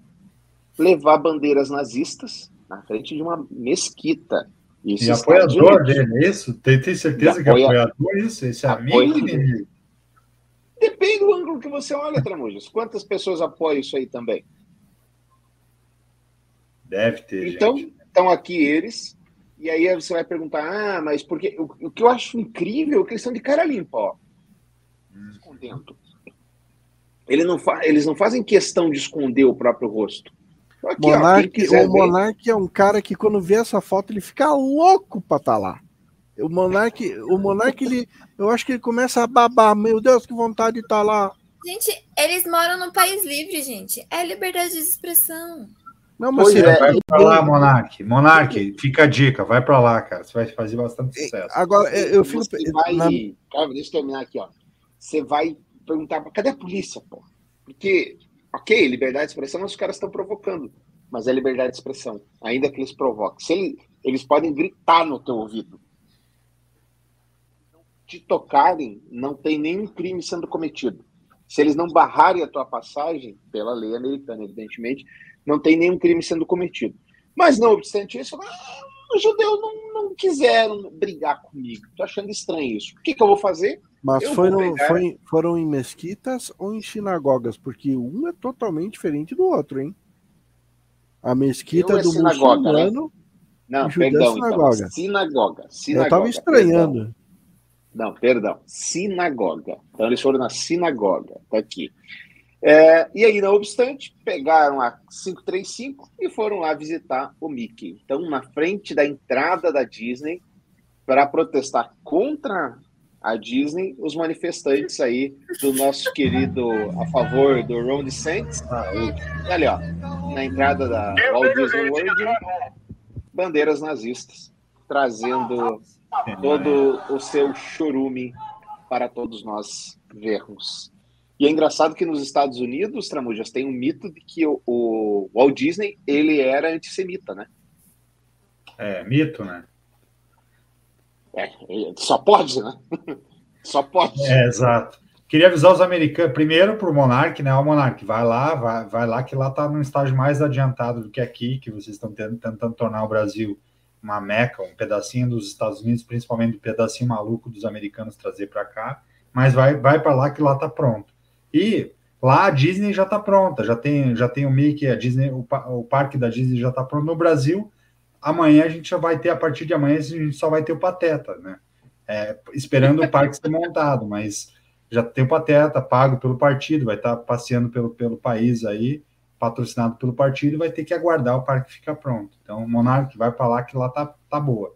levar bandeiras nazistas na frente de uma mesquita. Isso e apoiador dele, é isso? Tem, tem certeza que é apoiador isso? Esse é amigo inimigo? Depende do ângulo que você olha, Tramujas. Quantas pessoas apoiam isso aí também? Deve ter. Então, gente. estão aqui eles. E aí você vai perguntar: ah, mas porque. O, o que eu acho incrível é que eles são de cara limpa, ó escondendo. Ele não fa... Eles não fazem questão de esconder o próprio rosto. Aqui, Monark, ó, o Monark é um cara que quando vê essa foto ele fica louco para estar tá lá. O Monark, o Monark ele, eu acho que ele começa a babar, meu Deus, que vontade de estar tá lá. Gente, eles moram num país livre, gente. É liberdade de expressão. Não, mas você é, vai pra lá, Monark. Monark, fica a dica, vai pra lá, cara. Você vai fazer bastante sucesso. Agora, eu fico. Você vai... Na... Cara, deixa eu terminar aqui, ó. Você vai perguntar, cadê a polícia, pô? Porque, ok, liberdade de expressão, mas os caras estão provocando. Mas é liberdade de expressão, ainda que eles provoquem. Se ele, eles podem gritar no teu ouvido. Te tocarem, não tem nenhum crime sendo cometido. Se eles não barrarem a tua passagem, pela lei americana, evidentemente, não tem nenhum crime sendo cometido. Mas, não obstante isso, os judeus não, não quiseram brigar comigo. Estou achando estranho isso. O que, que eu vou fazer? Mas foram, pegar... foi, foram em mesquitas ou em sinagogas? Porque um é totalmente diferente do outro, hein? A mesquita é do sinagoga, né? muçulmano. Né? Não, é perdão, sinagoga. Então, sinagoga. sinagoga. Eu estava estranhando. Perdão. Não, perdão. Sinagoga. Então eles foram na sinagoga. Tá aqui. É, e aí, não obstante, pegaram a 535 e foram lá visitar o Mickey. Então, na frente da entrada da Disney, para protestar contra a Disney, os manifestantes aí do nosso querido a favor do Ron DeSantis. Ah, ali, ó, na entrada da Walt Disney World, bandeiras nazistas, trazendo todo o seu churume para todos nós vermos. E é engraçado que nos Estados Unidos, Tramujas, tem um mito de que o, o Walt Disney ele era antissemita, né? É, mito, né? É, só pode, né? só pode. É, exato. Queria avisar os americanos, primeiro para o Monark, né? O Monark, vai lá, vai, vai lá, que lá está num estágio mais adiantado do que aqui, que vocês estão tentando tornar o Brasil uma meca, um pedacinho dos Estados Unidos, principalmente um pedacinho maluco dos americanos trazer para cá. Mas vai, vai para lá que lá está pronto. E lá a Disney já está pronta, já tem, já tem o Mickey, a Disney, o, o parque da Disney já está pronto. No Brasil, amanhã a gente já vai ter, a partir de amanhã, a gente só vai ter o Pateta, né? É, esperando o parque ser montado, mas já tem o Pateta pago pelo partido, vai estar tá passeando pelo, pelo país aí, patrocinado pelo partido, vai ter que aguardar o parque ficar pronto. Então, o Monarque vai para lá que lá tá, tá boa.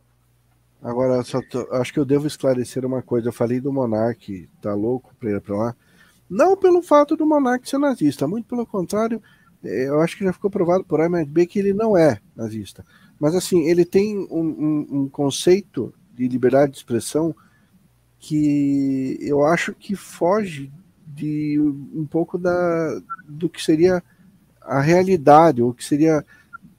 Agora, só tô, acho que eu devo esclarecer uma coisa. Eu falei do Monarque, tá louco para ir para lá. Não pelo fato do monarca ser nazista, muito pelo contrário, é, eu acho que já ficou provado por A mais B que ele não é nazista. Mas assim, ele tem um, um, um conceito de liberdade de expressão que eu acho que foge de um pouco da, do que seria a realidade, ou que seria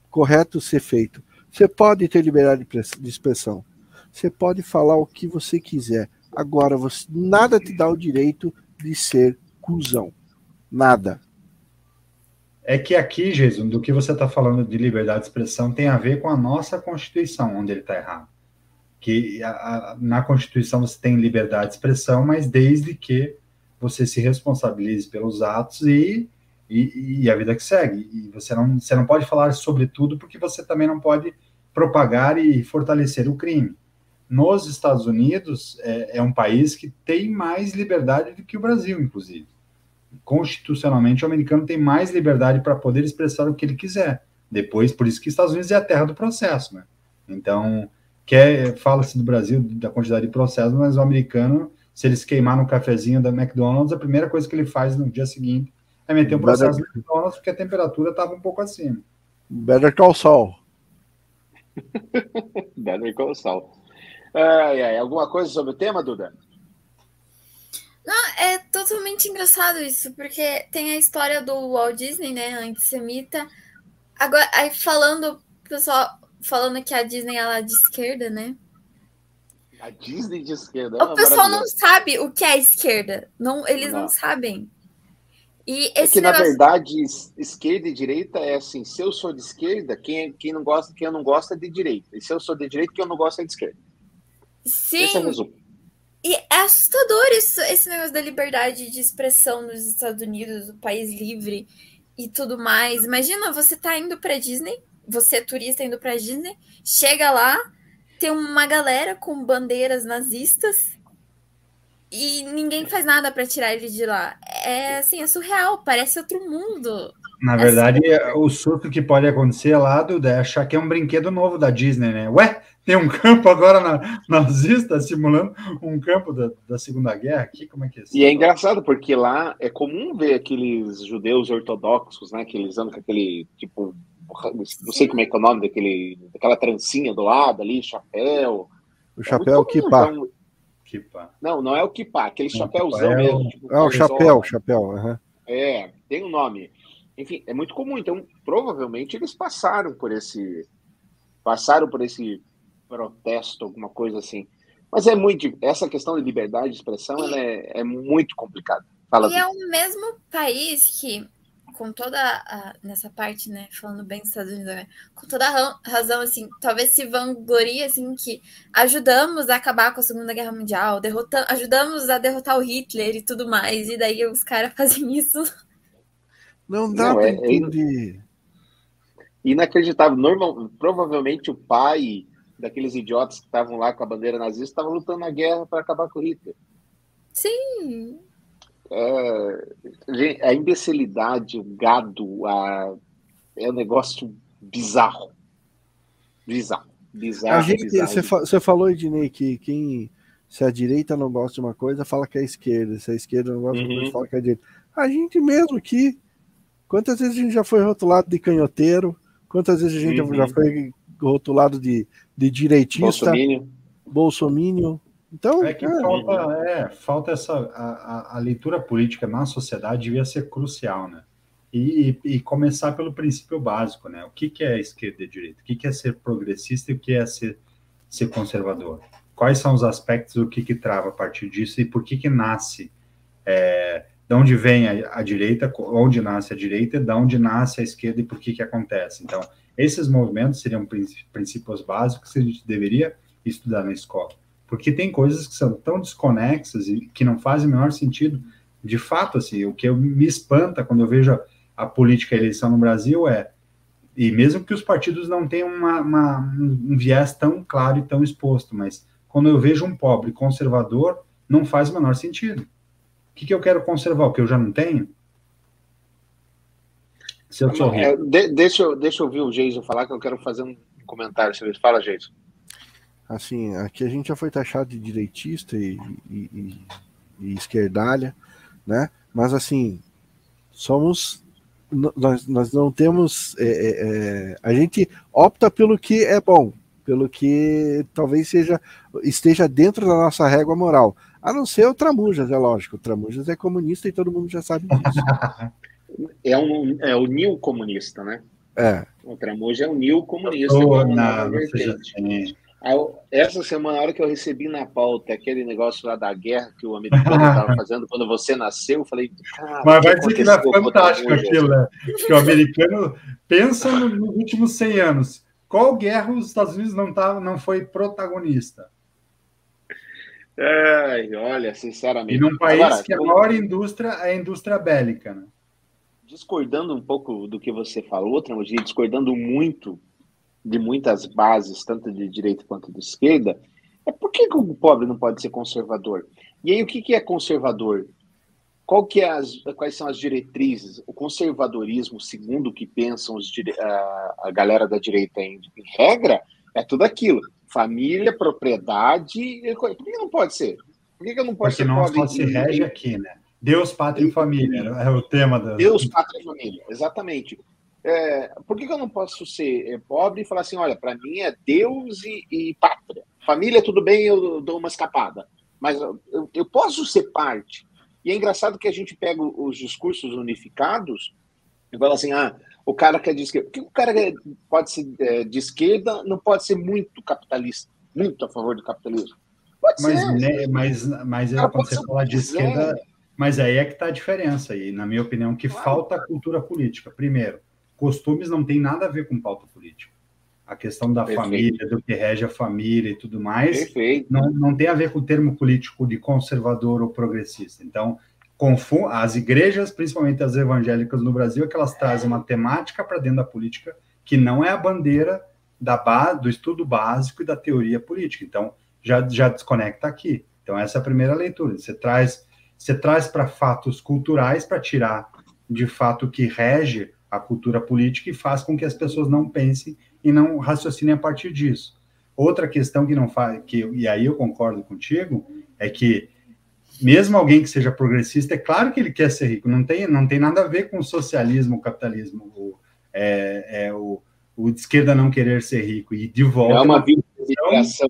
correto ser feito. Você pode ter liberdade de expressão, você pode falar o que você quiser. Agora, você, nada te dá o direito de ser cuzão. Nada. É que aqui, Jesus, do que você está falando de liberdade de expressão tem a ver com a nossa Constituição, onde ele está errado. Que a, a, na Constituição você tem liberdade de expressão, mas desde que você se responsabilize pelos atos e, e, e, a vida que segue. E você não, você não pode falar sobre tudo porque você também não pode propagar e fortalecer o crime nos Estados Unidos é, é, um país que tem mais liberdade do que o Brasil, inclusive. Constitucionalmente, o americano tem mais liberdade para poder expressar o que ele quiser. Depois, por isso que os Estados Unidos é a terra do processo, né? Então, quer fala-se do Brasil da quantidade de processos, mas o americano, se eles queimar no cafezinho da McDonald's, a primeira coisa que ele faz no dia seguinte é meter um processo no McDonald's porque a temperatura estava um pouco acima. Better call Saul. Better call Saul. Ai, ai, alguma coisa sobre o tema, Duda? Não, é totalmente engraçado isso, porque tem a história do Walt Disney, né, antissemita. Agora, aí falando, pessoal, falando que a Disney ela é de esquerda, né? A Disney de esquerda. O pessoal não sabe o que é esquerda. Não, eles não, não sabem. E é que, negócio... na verdade, esquerda e direita é assim: se eu sou de esquerda, quem, quem não gosta, quem não gosta é de direita. E se eu sou de direita, quem eu não gosta é de esquerda. Sim. Esse é o resumo. E é assustador isso, esse negócio da liberdade de expressão nos Estados Unidos, o país livre e tudo mais. Imagina, você tá indo pra Disney, você é turista indo pra Disney, chega lá, tem uma galera com bandeiras nazistas e ninguém faz nada para tirar ele de lá. É assim, é surreal, parece outro mundo. Na verdade, o surto que pode acontecer lá do é achar que é um brinquedo novo da Disney, né? Ué, tem um campo agora na, nazista simulando um campo da, da Segunda Guerra aqui, como é que é isso? E é engraçado, porque lá é comum ver aqueles judeus ortodoxos, né? Que eles andam com aquele, tipo, não sei como é que é o nome daquele, daquela trancinha do lado ali, chapéu. O chapéu é kippah. Então... Não, não é o kippah, aquele não, chapéuzão é mesmo. O... Tipo, é o chapéu, chapéu. Uhum. É, tem um nome. Enfim, é muito comum. Então, provavelmente eles passaram por esse, passaram por esse protesto, alguma coisa assim. Mas é muito, essa questão de liberdade de expressão, ela é, é muito complicada. Fala e é o mesmo país que com toda a, nessa parte, né, falando bem dos Estados Unidos, né, com toda a razão, assim, talvez se vangloria, assim, que ajudamos a acabar com a Segunda Guerra Mundial, derrotamos, ajudamos a derrotar o Hitler e tudo mais, e daí os caras fazem isso. Não dá Não, pra é, é entender. É inacreditável. Normal, provavelmente o pai daqueles idiotas que estavam lá com a bandeira nazista estavam lutando na guerra para acabar com o Hitler. Sim. É, a imbecilidade, o gado, a, é um negócio bizarro. Bizarro. Bizarro. A gente, bizarro. Você, você falou, Ednei, que quem. Se a direita não gosta de uma coisa, fala que é a esquerda. Se a esquerda não gosta de uma coisa, uhum. fala que é a direita. A gente mesmo aqui. Quantas vezes a gente já foi rotulado de canhoteiro? Quantas vezes a gente uhum. já foi rotulado de, de direitista? Bolsominion. Então, é que é. Falta, é, falta essa a, a, a, leitura política na sociedade devia ser crucial, né? E, e, e, começar pelo princípio básico, né? O que, que é esquerda e direita? O que, que é ser progressista e o que é ser, ser conservador? Quais são os aspectos do que, que trava a partir disso e por que que nasce? É, de onde vem a, a, direita, onde nasce a direita, de onde nasce a esquerda e por que que acontece? Então, esses movimentos seriam princípios básicos que a gente deveria estudar na escola porque tem coisas que são tão desconexas e que não fazem o menor sentido. De fato, assim, o que me espanta quando eu vejo a, a política e a eleição no Brasil é, e mesmo que os partidos não tenham uma, uma, um viés tão claro e tão exposto, mas quando eu vejo um pobre conservador, não faz o menor sentido. O que, que eu quero conservar? O que eu já não tenho? Se eu sorrir. É, de, deixa, deixa eu ouvir o Jason falar, que eu quero fazer um comentário. Fala, Jason assim, aqui a gente já foi taxado de direitista e, e, e, e esquerdalha, né? Mas assim, somos nós, nós não temos é, é, é, a gente opta pelo que é bom, pelo que talvez seja esteja dentro da nossa régua moral. A não ser o Tramujas, é lógico. O Tramujas é comunista e todo mundo já sabe disso. é, um, é o new comunista, né? É. O Tramujas é o new comunista. Oh, não, não seja essa semana, a hora que eu recebi na pauta aquele negócio lá da guerra que o americano estava fazendo quando você nasceu, eu falei, Mas vai dizer que não é fantástico aquilo, né? Que o americano pensa nos últimos 100 anos. Qual guerra os Estados Unidos não, tá, não foi protagonista? Ai, olha, sinceramente. E num país Agora, que a maior indústria é a indústria bélica, né? Discordando um pouco do que você falou, Tramogi, discordando muito de muitas bases, tanto de direita quanto de esquerda, é por que, o pobre não pode ser conservador? E aí, o que, que é conservador? Qual que é as, quais são as diretrizes? O conservadorismo, segundo o que pensam os, a, a galera da direita em, em regra, é tudo aquilo. Família, propriedade. Por que não pode ser? Por que, que não pode Porque ser não só se rege aqui, né? Deus, pátria e família é o tema da. Deus, pátria e família, exatamente. É, por que, que, eu não posso ser é, pobre e falar assim, olha, para mim é Deus e, e, pátria. Família, tudo bem, eu dou uma escapada. Mas eu, eu, posso ser parte. E é engraçado que a gente pega os discursos unificados e fala assim, ah, o cara que é de esquerda. Por que o cara que pode ser é, de esquerda não pode ser muito capitalista? Muito a favor do capitalismo? Pode mas, ser. Né, mas, mas é, quando você fala de esquerda... Mas aí é que está a diferença, e na minha opinião, que claro. falta cultura política. Primeiro, costumes não tem nada a ver com pauta política. A questão da Perfeito. família, do que rege a família e tudo mais, não, não tem a ver com o termo político de conservador ou progressista. Então, as igrejas, principalmente as evangélicas no Brasil, é que elas trazem uma temática para dentro da política que não é a bandeira da base, do estudo básico e da teoria política. Então, já, já desconecta aqui. Então, essa é a primeira leitura. Você traz, você traz para fatos culturais para tirar de fato o que rege a cultura política e faz com que as pessoas não pensem e não raciocinem a partir disso. Outra questão que não faz, que, e aí eu concordo contigo, é que mesmo alguém que seja progressista, é claro que ele quer ser rico, não tem, não tem nada a ver com o socialismo, o capitalismo, o, é, é o, o de esquerda não querer ser rico. E de volta. É uma vibração.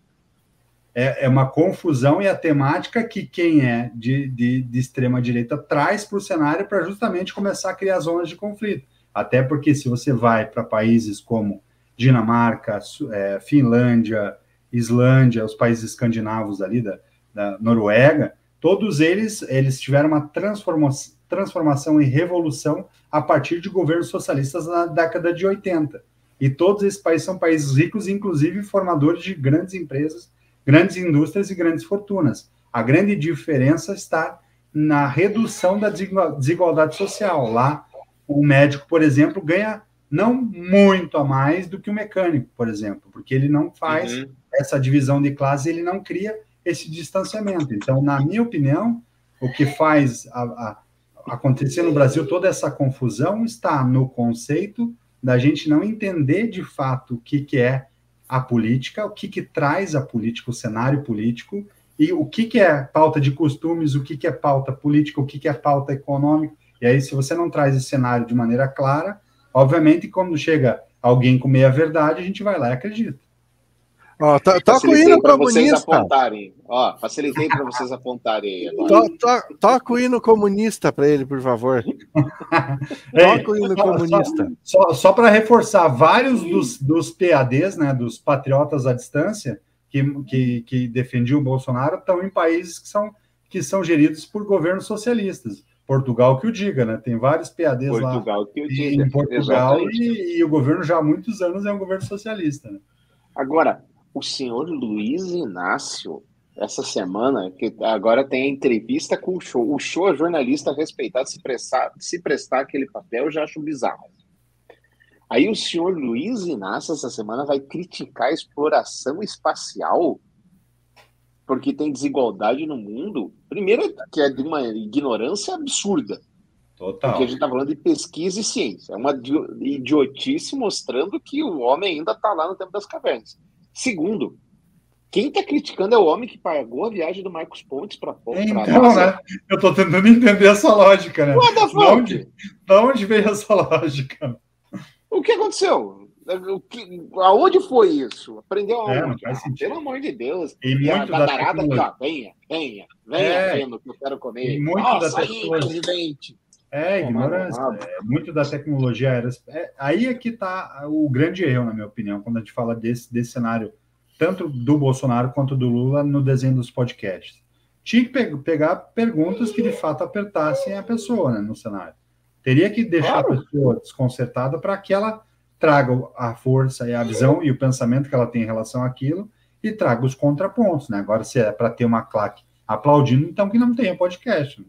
É, é uma confusão e a temática que quem é de, de, de extrema direita traz para o cenário para justamente começar a criar zonas de conflito. Até porque se você vai para países como Dinamarca, é, Finlândia, Islândia, os países escandinavos ali da, da Noruega, todos eles, eles tiveram uma transforma transformação e revolução a partir de governos socialistas na década de 80. E todos esses países são países ricos, inclusive formadores de grandes empresas, grandes indústrias e grandes fortunas. A grande diferença está na redução da desigualdade social. Lá, o médico, por exemplo, ganha não muito a mais do que o mecânico, por exemplo, porque ele não faz uhum. essa divisão de classe, ele não cria esse distanciamento. Então, na minha opinião, o que faz a, a, acontecer no Brasil toda essa confusão está no conceito da gente não entender de fato o que, que é a política, o que, que traz a política, o cenário político, e o que, que é pauta de costumes, o que, que é pauta política, o que, que é pauta econômica. E aí, se você não traz esse cenário de maneira clara, obviamente, quando chega alguém com meia verdade, a gente vai lá e acredita. Ó, to, toca o hino comunista. Ó, facilitei para vocês apontarem aí. To, to, toca o hino comunista para ele, por favor. toca o hino comunista. Só, só para reforçar, vários dos, dos PADs, né, dos patriotas à distância, que, que, que defendiam o Bolsonaro, estão em países que são, que são geridos por governos socialistas. Portugal que o diga, né? Tem vários PADs Portugal lá que o diga. em Portugal e, e, o governo já há muitos anos é um governo socialista. Né? Agora, o senhor Luiz Inácio, essa semana, que agora tem a entrevista com o show. O show é jornalista respeitado, se prestar, se prestar aquele papel, eu já acho bizarro. Aí o senhor Luiz Inácio, essa semana, vai criticar a exploração espacial porque tem desigualdade no mundo. Primeiro, que é de uma ignorância absurda. Total. Porque a gente está falando de pesquisa e ciência. É uma idiotice mostrando que o homem ainda está lá no tempo das cavernas. Segundo, quem está criticando é o homem que pagou a viagem do Marcos Pontes para Então, né? Eu estou tentando entender essa lógica, né? De onde, de onde veio essa lógica? O que aconteceu? O que, aonde foi isso? Aprendeu aonde? É, ah, pelo amor de Deus. E, e a badarada aqui, ó, venha, venha, venha é, vendo que eu quero comer. muito Nossa, da aí, presidente. É, ignorância. É, muito da tecnologia era. É, aí é que está o grande erro, na minha opinião, quando a gente fala desse, desse cenário, tanto do Bolsonaro quanto do Lula, no desenho dos podcasts. Tinha que pe pegar perguntas que de fato apertassem a pessoa né, no cenário. Teria que deixar claro. a pessoa desconcertada para que ela traga a força e a visão e o pensamento que ela tem em relação àquilo e traga os contrapontos. Né? Agora, se é para ter uma claque aplaudindo, então que não tenha podcast. Né?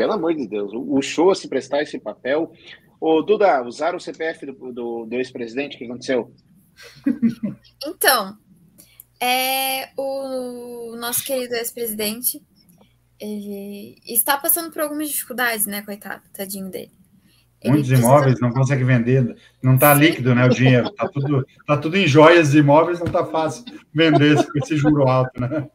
Pelo amor de Deus, o show a se prestar esse papel. Ô, Duda, usaram o CPF do, do, do ex-presidente, o que aconteceu? Então, é, o nosso querido ex-presidente ele está passando por algumas dificuldades, né, coitado, tadinho dele. Ele Muitos precisa... imóveis não consegue vender, não está líquido, né, o dinheiro, está tudo, tá tudo em joias e imóveis, não está fácil vender com esse juro alto, né?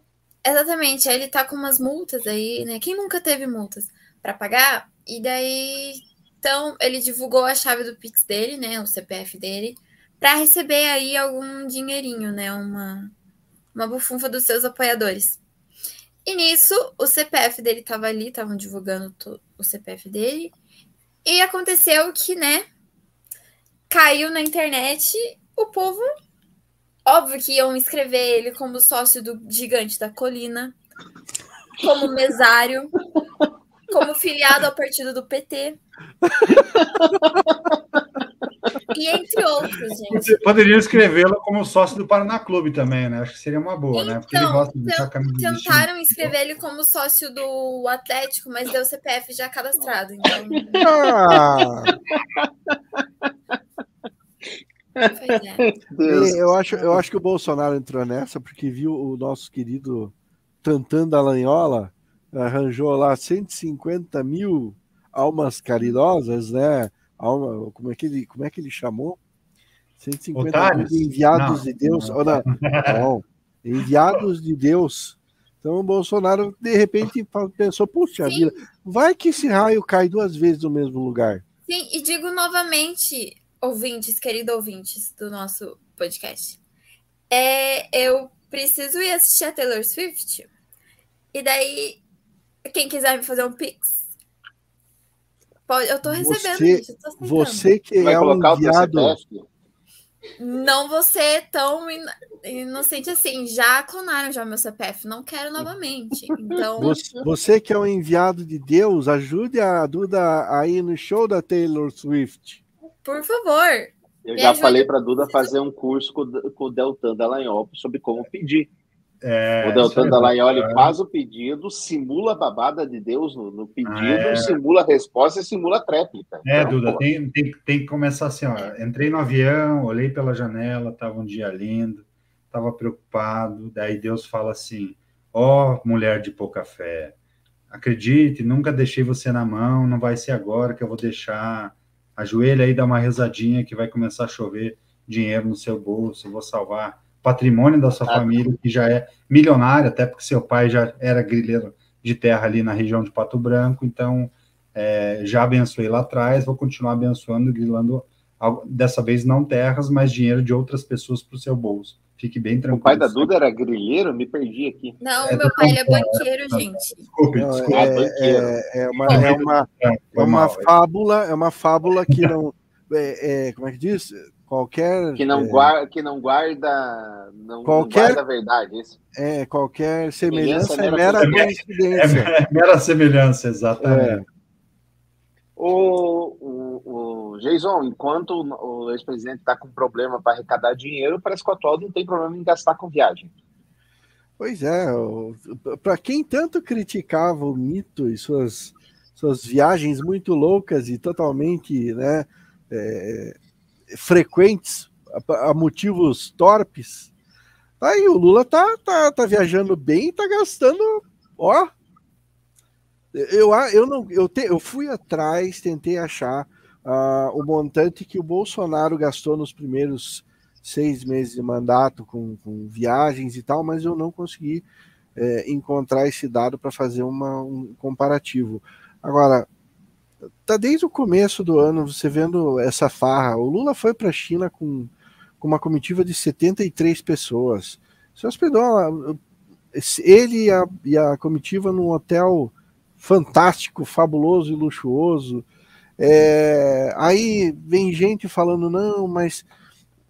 Exatamente, aí ele está com umas multas aí, né, quem nunca teve multas? Para pagar. E daí, então, ele divulgou a chave do Pix dele, né, o CPF dele, para receber aí algum dinheirinho, né, uma uma bufunfa dos seus apoiadores. E nisso, o CPF dele estava ali, estavam divulgando o CPF dele. E aconteceu que, né, caiu na internet o povo. Óbvio que iam escrever ele como sócio do Gigante da Colina, como mesário, como filiado ao partido do PT. e entre outros, gente. Você poderia escrevê-la como sócio do Paraná Clube também, né? Acho que seria uma boa, então, né? Porque ele gosta de deixar Tentaram inscrever ele como sócio do Atlético, mas deu CPF já cadastrado. Então... Ah. É. Eu, acho, eu acho que o Bolsonaro entrou nessa porque viu o nosso querido Tantan da Lanhola arranjou lá 150 mil almas caridosas, né? Alma, como, é que ele, como é que ele chamou? 150 mil enviados não. de Deus. Não. Não, não, enviados de Deus. Então o Bolsonaro, de repente, pensou: puxa Sim. vida, vai que esse raio cai duas vezes no mesmo lugar. Sim, e digo novamente, ouvintes, queridos ouvintes do nosso podcast, é, eu preciso ir assistir a Taylor Swift. E daí, quem quiser me fazer um pix, pode, eu tô recebendo. Você, gente, tô você que Vai é um enviado. Não você tão in, inocente assim. Já clonaram já meu CPF. Não quero novamente. Então. Você, você que é um enviado de Deus, ajude a Duda a ir no show da Taylor Swift. Por favor. Eu já falei para Duda fazer um curso com, com o Deltan Dallagnol sobre como pedir. É, o Deltan Dallagnol é. faz o pedido, simula a babada de Deus no, no pedido, é. simula a resposta e simula a tréplica. É, então, Duda, tem, tem, tem que começar assim, ó. Entrei no avião, olhei pela janela, estava um dia lindo, estava preocupado, daí Deus fala assim, ó oh, mulher de pouca fé, acredite, nunca deixei você na mão, não vai ser agora que eu vou deixar, ajoelha aí, dá uma rezadinha que vai começar a chover dinheiro no seu bolso, vou salvar patrimônio da sua ah, família, que já é milionário, até porque seu pai já era grileiro de terra ali na região de Pato Branco, então é, já abençoei lá atrás, vou continuar abençoando, grilando, dessa vez não terras, mas dinheiro de outras pessoas para o seu bolso. Fique bem tranquilo. O pai da Duda era grileiro? Me perdi aqui. Não, é meu pai é banqueiro, gente. Desculpe, desculpe. É, é, é, uma, é uma, é uma fábula, é uma fábula que não. É, é, como é que diz? Qualquer que não é, guarda que não guarda não, qualquer, não guarda a verdade isso. É qualquer semelhança, é mera, é mera coincidência. É mera semelhança exatamente. É. o, o, o Jason enquanto o ex-presidente está com problema para arrecadar dinheiro parece que o atual não tem problema em gastar com viagem. Pois é para quem tanto criticava o mito e suas suas viagens muito loucas e totalmente né é, frequentes, a, motivos torpes. Aí o Lula tá, tá, tá viajando bem tá gastando, ó. Eu, eu, não, eu, te, eu fui atrás, tentei achar uh, o montante que o Bolsonaro gastou nos primeiros seis meses de mandato com, com viagens e tal, mas eu não consegui é, encontrar esse dado para fazer uma, um comparativo. Agora, tá desde o começo do ano você vendo essa farra. O Lula foi para a China com, com uma comitiva de 73 pessoas. Se hospedou ele e a, e a comitiva num hotel fantástico, fabuloso e luxuoso. É, aí vem gente falando, não, mas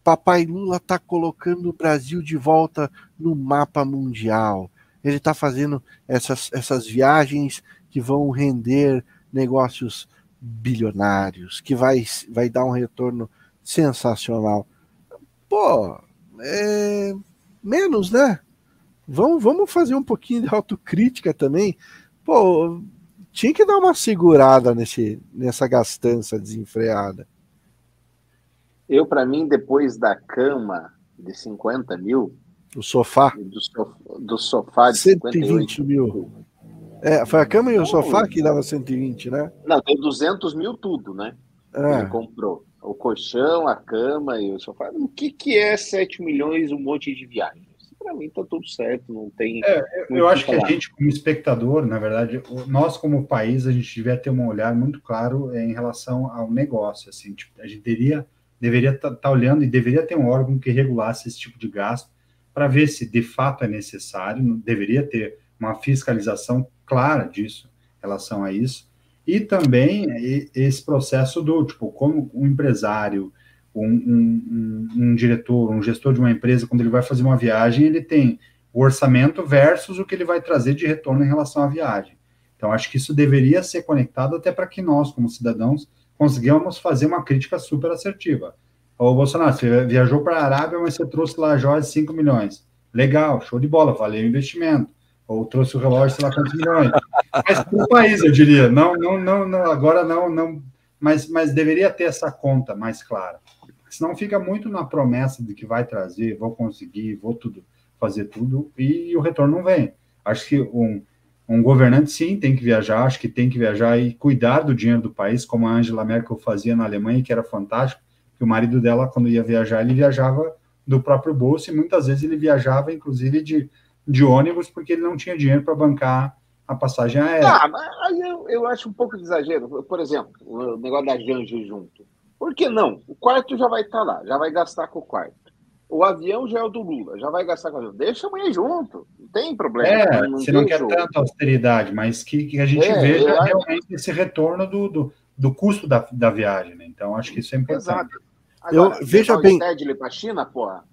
papai Lula está colocando o Brasil de volta no mapa mundial. Ele está fazendo essas, essas viagens que vão render negócios bilionários, que vai, vai dar um retorno sensacional. Pô, é, menos, né? Vamos, vamos fazer um pouquinho de autocrítica também. Pô, tinha que dar uma segurada nesse, nessa gastança desenfreada. Eu, para mim, depois da cama de 50 mil. O sofá. Do, sofá, do sofá de 120 58 mil. É, foi a cama e o sofá que dava 120, né? Não, tem 200 mil tudo, né? É. Ele comprou. O colchão, a cama e o sofá. O que, que é 7 milhões um monte de viagens? Para mim tá tudo certo, não tem. É, eu, eu acho que a gente, como espectador, na verdade, nós como país, a gente devia ter um olhar muito claro em relação ao negócio. Assim, tipo, a gente deveria deveria estar tá, tá olhando e deveria ter um órgão que regulasse esse tipo de gasto para ver se de fato é necessário. Deveria ter uma fiscalização clara disso, em relação a isso. E também esse processo do, tipo, como um empresário, um, um, um, diretor, um gestor de uma empresa, quando ele vai fazer uma viagem, ele tem o orçamento versus o que ele vai trazer de retorno em relação à viagem. Então, acho que isso deveria ser conectado até para que nós, como cidadãos, conseguimos fazer uma crítica super assertiva. Ô, Bolsonaro, você viajou para a Arábia, mas você trouxe lá joias de 5 milhões. Legal, show de bola, valeu o investimento ou trouxe o relógio, sei lá quantos milhões. Mas para o país, eu diria, não, não, não, não, agora não, não, mas, mas deveria ter essa conta mais clara. Senão fica muito na promessa de que vai trazer, vou conseguir, vou tudo, fazer tudo, e o retorno não vem. Acho que um, Um governante, sim, tem que viajar, acho que tem que viajar e cuidar do dinheiro do país, como a Angela Merkel fazia na Alemanha, que era fantástico, que o marido dela, quando ia viajar, ele viajava do próprio bolso e muitas vezes ele viajava, inclusive, de, de ônibus, porque ele não tinha dinheiro para bancar a passagem aérea. Ah, mas aí eu, eu acho um pouco de exagero. Por exemplo, o negócio da Janje junto. Por que não? O quarto já vai estar lá, já vai gastar com o quarto. O avião já é o do Lula, já vai gastar com o avião. Deixa a mãe junto, não tem problema. É, não você não quer tanta austeridade, mas que, que a gente é, veja realmente esse retorno do, do, do custo da, da viagem. Né? Então, acho que isso é importante. Exato. Agora, eu, veja bem. para a China, porra.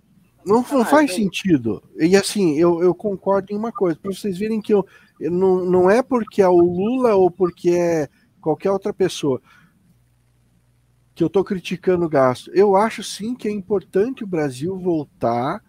Não, não faz sentido. E assim, eu, eu concordo em uma coisa, para vocês verem que eu, eu, não, não é porque é o Lula ou porque é qualquer outra pessoa que eu estou criticando o gasto. Eu acho sim que é importante o Brasil voltar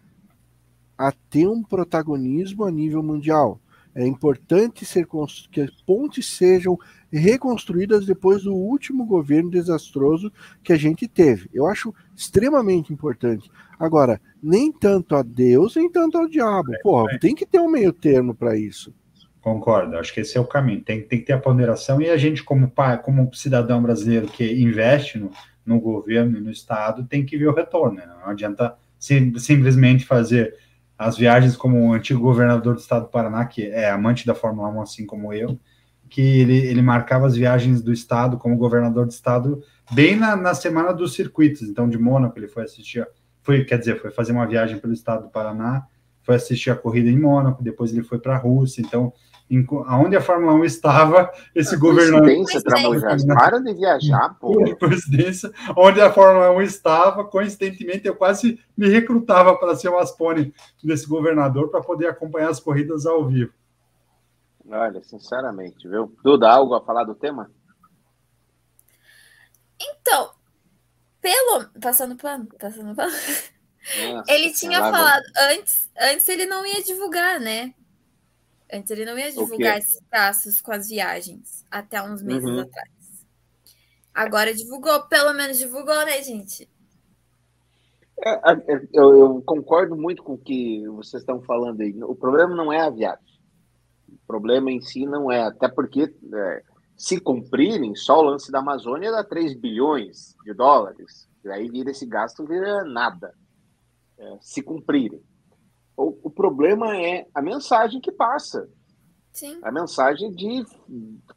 a ter um protagonismo a nível mundial. É importante ser que as pontes sejam reconstruídas depois do último governo desastroso que a gente teve. Eu acho extremamente importante. Agora, nem tanto a Deus, nem tanto ao diabo. É, Porra, é. tem que ter um meio termo para isso. Concordo, acho que esse é o caminho. Tem, tem que ter a ponderação e a gente, como, pai, como cidadão brasileiro que investe no, no governo e no Estado, tem que ver o retorno. Né? Não adianta sim, simplesmente fazer as viagens como o antigo governador do estado do Paraná, que é amante da Fórmula 1, assim como eu, que ele, ele marcava as viagens do estado como governador do estado bem na, na semana dos circuitos. Então, de Mônaco, ele foi assistir, foi, quer dizer, foi fazer uma viagem pelo estado do Paraná, foi assistir a corrida em Mônaco, depois ele foi para a Rússia. Então, aonde a Fórmula 1 estava, esse governador. Coincidência, para de viajar, pô. Coincidência, onde a Fórmula 1 estava, coincidentemente, eu quase me recrutava para ser o Aspone desse governador para poder acompanhar as corridas ao vivo. Olha, sinceramente, viu? Duda, algo a falar do tema? Então, pelo. Passando pano, passando pano. Nossa, ele tinha falado, antes, antes ele não ia divulgar, né? Antes ele não ia divulgar esses traços com as viagens, até uns meses uhum. atrás. Agora divulgou, pelo menos divulgou, né, gente? É, é, eu, eu, concordo muito com o que vocês estão falando aí. O problema não é a viagem. O problema em si não é, até porque é, se cumprirem, só o lance da Amazônia dá 3 bilhões de dólares. E aí vira esse gasto, vira nada. É, se cumprirem. O, o problema é a mensagem que passa. Sim. A mensagem de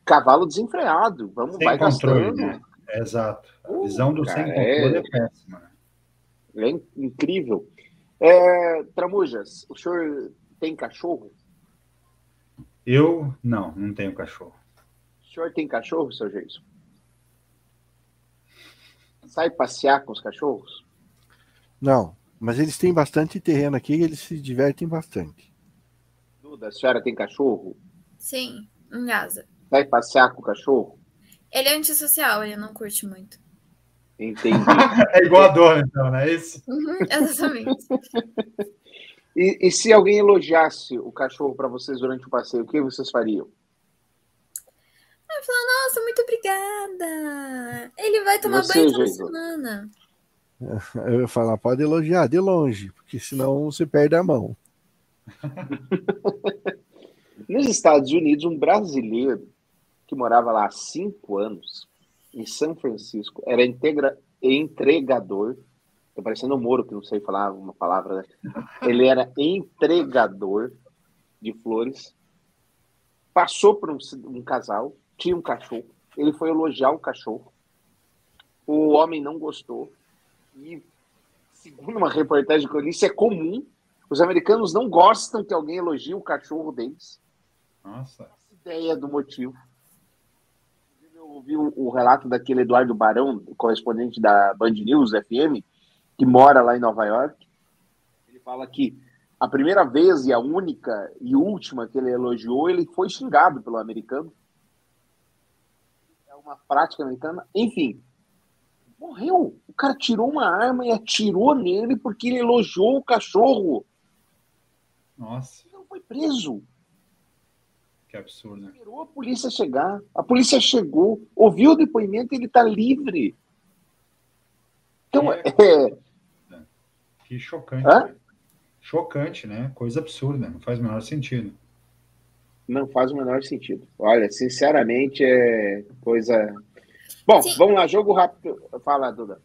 cavalo desenfreado. Vamos, sem vai controle, gastando. Né? Exato. A uh, visão do cara, sem controle é, é péssima. É incrível. É, Tramujas, o senhor tem cachorro? Eu não, não tenho cachorro. O senhor tem cachorro, seu Jason? Sai passear com os cachorros? Não. Mas eles têm bastante terreno aqui e eles se divertem bastante. Duda, a senhora tem cachorro? Sim, em casa. Vai passear com o cachorro? Ele é antissocial, ele não curte muito. Entendi. é igual a dona, então, não é isso? Uhum, exatamente. e, e, se alguém elogiasse o cachorro para vocês durante o passeio, o que vocês fariam? Eu falar, nossa, muito obrigada. Ele vai tomar Você, banho toda semana. Eu ia falar, pode elogiar de longe, porque senão você perde a mão. Nos Estados Unidos, um brasileiro que morava lá há cinco anos, em São Francisco, era integra... entregador. Tô parecendo um Moro, que não sei falar uma palavra. Né? Ele era entregador de flores. Passou por um, um casal, tinha um cachorro. Ele foi elogiar o cachorro. O homem não gostou e, segundo uma reportagem que eu li, isso é comum. Os americanos não gostam que alguém elogie o cachorro deles. Nossa. Ideia do motivo. Eu ouvi o, o relato daquele Eduardo Barão, correspondente da Band News FM, que mora lá em Nova York. Ele fala que a primeira vez e a única e última que ele elogiou, ele foi xingado pelo americano. Uma prática americana. Enfim, morreu. O cara tirou uma arma e atirou nele porque ele elogiou o cachorro. Nossa. Não foi preso. Que absurdo. Esperou a polícia chegar. A polícia chegou, ouviu o depoimento e ele está livre. Então, é... é... Que chocante. Hã? Chocante, né? Coisa absurda. Não faz o menor sentido. Não faz o menor sentido. Olha, sinceramente, é coisa. Bom, Sim. vamos lá, jogo rápido. Fala, Duda.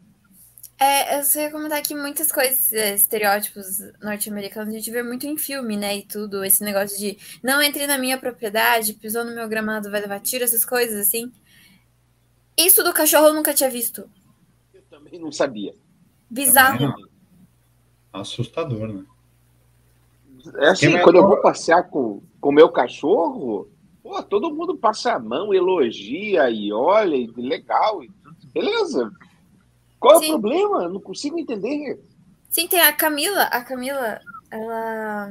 É, eu só ia comentar que muitas coisas, é, estereótipos norte-americanos, a gente vê muito em filme, né? E tudo, esse negócio de não entre na minha propriedade, pisou no meu gramado, vai levar tiro, essas coisas assim. Isso do cachorro eu nunca tinha visto. Eu também não sabia. Bizarro. Assustador, né? É assim, quando eu vou passear com o meu cachorro, pô, todo mundo passa a mão, elogia e olha, e legal. E, beleza. Qual Sim. é o problema? Não consigo entender. Sim, tem a Camila. A Camila, ela.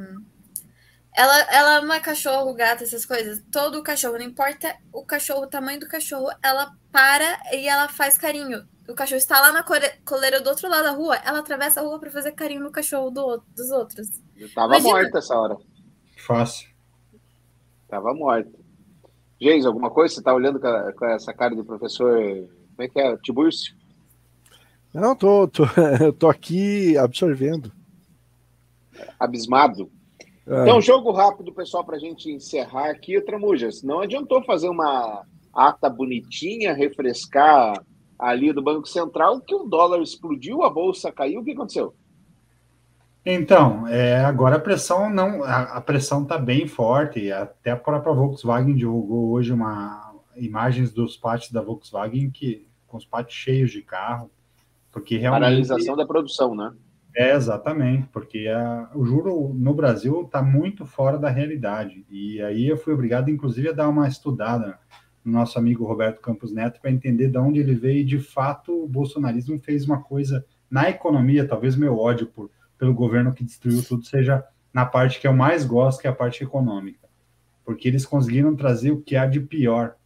Ela, ela ama cachorro, gato, essas coisas. Todo cachorro, não importa o cachorro, o tamanho do cachorro, ela para e ela faz carinho. O cachorro está lá na coleira do outro lado da rua, ela atravessa a rua para fazer carinho no cachorro do, dos outros. Eu tava Imagina. morta essa hora. Fácil. Tava morta. Geis, alguma coisa? Você tá olhando com, essa cara do professor. Como é que é? Tibúrcio? Não, tô, tô, eu tô aqui absorvendo. Abismado. É. Então, jogo rápido, pessoal, para a gente encerrar aqui. Tramujas, não adiantou fazer uma ata bonitinha, refrescar ali do Banco Central, que o dólar explodiu, a bolsa caiu. O que aconteceu? Então, é, agora a pressão não, a, a pressão está bem forte. Até a própria Volkswagen divulgou hoje uma imagens dos pátios da Volkswagen que com os pátios cheios de carro, porque realmente paralisação da produção, né? É exatamente, porque a, o juro no Brasil está muito fora da realidade. E aí eu fui obrigado, inclusive, a dar uma estudada no nosso amigo Roberto Campos Neto para entender de onde ele veio. E de fato, o bolsonarismo fez uma coisa na economia, talvez meu ódio por pelo governo que destruiu tudo seja na parte que eu mais gosto, que é a parte econômica. Porque eles conseguiram trazer o que há de pior.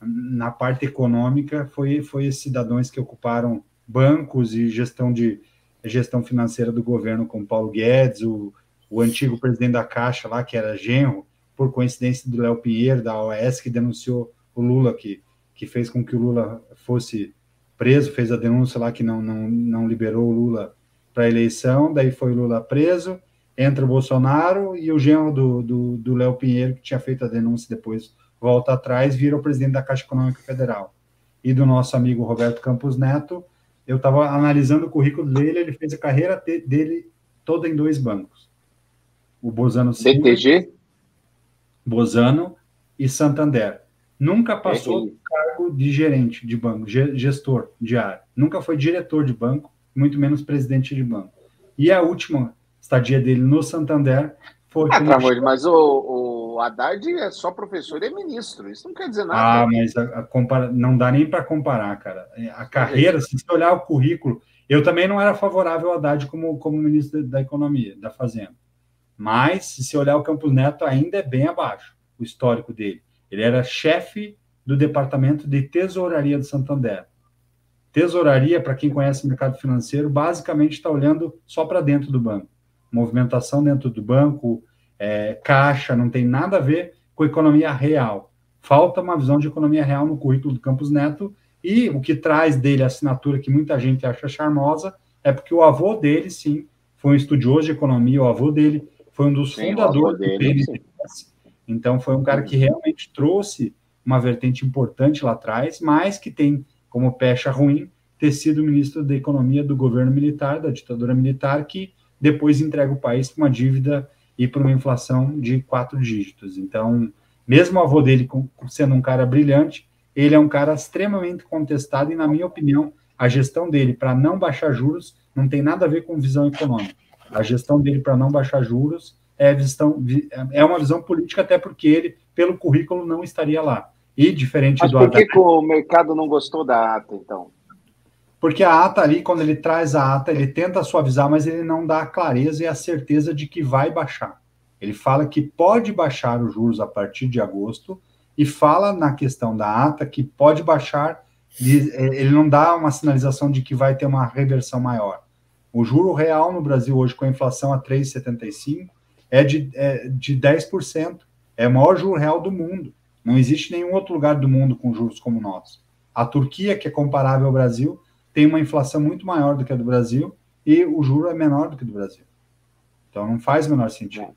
Na parte econômica, foi, foi esses cidadãos que ocuparam bancos e gestão de gestão financeira do governo, como Paulo Guedes, o, o antigo presidente da Caixa lá, que era genro, por coincidência do Léo Pinheiro, da OAS, que denunciou o Lula, que, que fez com que o Lula fosse preso, fez a denúncia lá que não, não, não liberou o Lula para a eleição, daí foi Lula preso, entra o Bolsonaro e o genro do, Léo Pinheiro, que tinha feito a denúncia depois, volta atrás, vira o presidente da Caixa Econômica Federal. E do nosso amigo Roberto Campos Neto, eu estava analisando o currículo dele, ele fez a carreira dele toda em dois bancos. O Bozano BTG? Bozano e Santander. Nunca passou do cargo de gerente de banco, gestor de área. Nunca foi diretor de banco, muito menos presidente de banco. E a última estadia dele no Santander foi. Ah, Tramor, mas o, o Haddad é só professor e é ministro. Isso não quer dizer nada. Ah, mas a, a compara... não dá nem para comparar, cara. A carreira, se você olhar o currículo, eu também não era favorável ao Haddad como, como ministro da Economia, da Fazenda. Mas, se você olhar o Campos Neto, ainda é bem abaixo o histórico dele. Ele era chefe do departamento de tesouraria do Santander. Tesouraria, para quem conhece o mercado financeiro, basicamente está olhando só para dentro do banco. Movimentação dentro do banco, é, caixa, não tem nada a ver com economia real. Falta uma visão de economia real no currículo do Campos Neto e o que traz dele a assinatura que muita gente acha charmosa é porque o avô dele, sim, foi um estudioso de economia, o avô dele foi um dos sim, fundadores dele, do Então, foi um cara que realmente trouxe uma vertente importante lá atrás, mas que tem como pecha ruim ter sido ministro da Economia do governo militar, da ditadura militar, que depois entrega o país para uma dívida e para uma inflação de quatro dígitos. Então, mesmo o avô dele sendo um cara brilhante, ele é um cara extremamente contestado e, na minha opinião, a gestão dele para não baixar juros não tem nada a ver com visão econômica. A gestão dele para não baixar juros é, visão, é uma visão política, até porque ele, pelo currículo, não estaria lá. E diferente Mas do por que, que o mercado não gostou da ata, então? Porque a ata ali, quando ele traz a ata, ele tenta suavizar, mas ele não dá a clareza e a certeza de que vai baixar. Ele fala que pode baixar os juros a partir de agosto e fala na questão da ata que pode baixar, é, ele não dá uma sinalização de que vai ter uma reversão maior. O juro real no Brasil hoje, com a inflação a 3,75, é de, é de 10%. É o maior juro real do mundo. Não existe nenhum outro lugar do mundo com juros como o nosso. A Turquia, que é comparável ao Brasil, tem uma inflação muito maior do que a do Brasil e o juro é menor do que o do Brasil. Então não faz o menor sentido.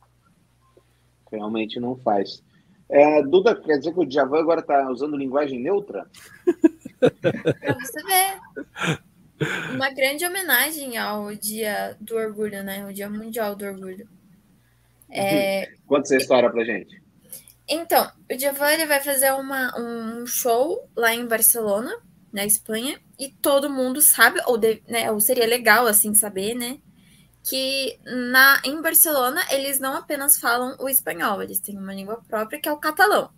Realmente não faz. É, Duda, quer dizer que o Djavan agora está usando linguagem neutra? Para você ver. Uma grande homenagem ao Dia do Orgulho, né? O Dia Mundial do Orgulho. É... Conta essa história pra gente. Então, o ele vai fazer uma, um show lá em Barcelona, na Espanha, e todo mundo sabe, ou, de, né, ou seria legal assim saber, né? Que na, em Barcelona eles não apenas falam o espanhol, eles têm uma língua própria que é o catalão.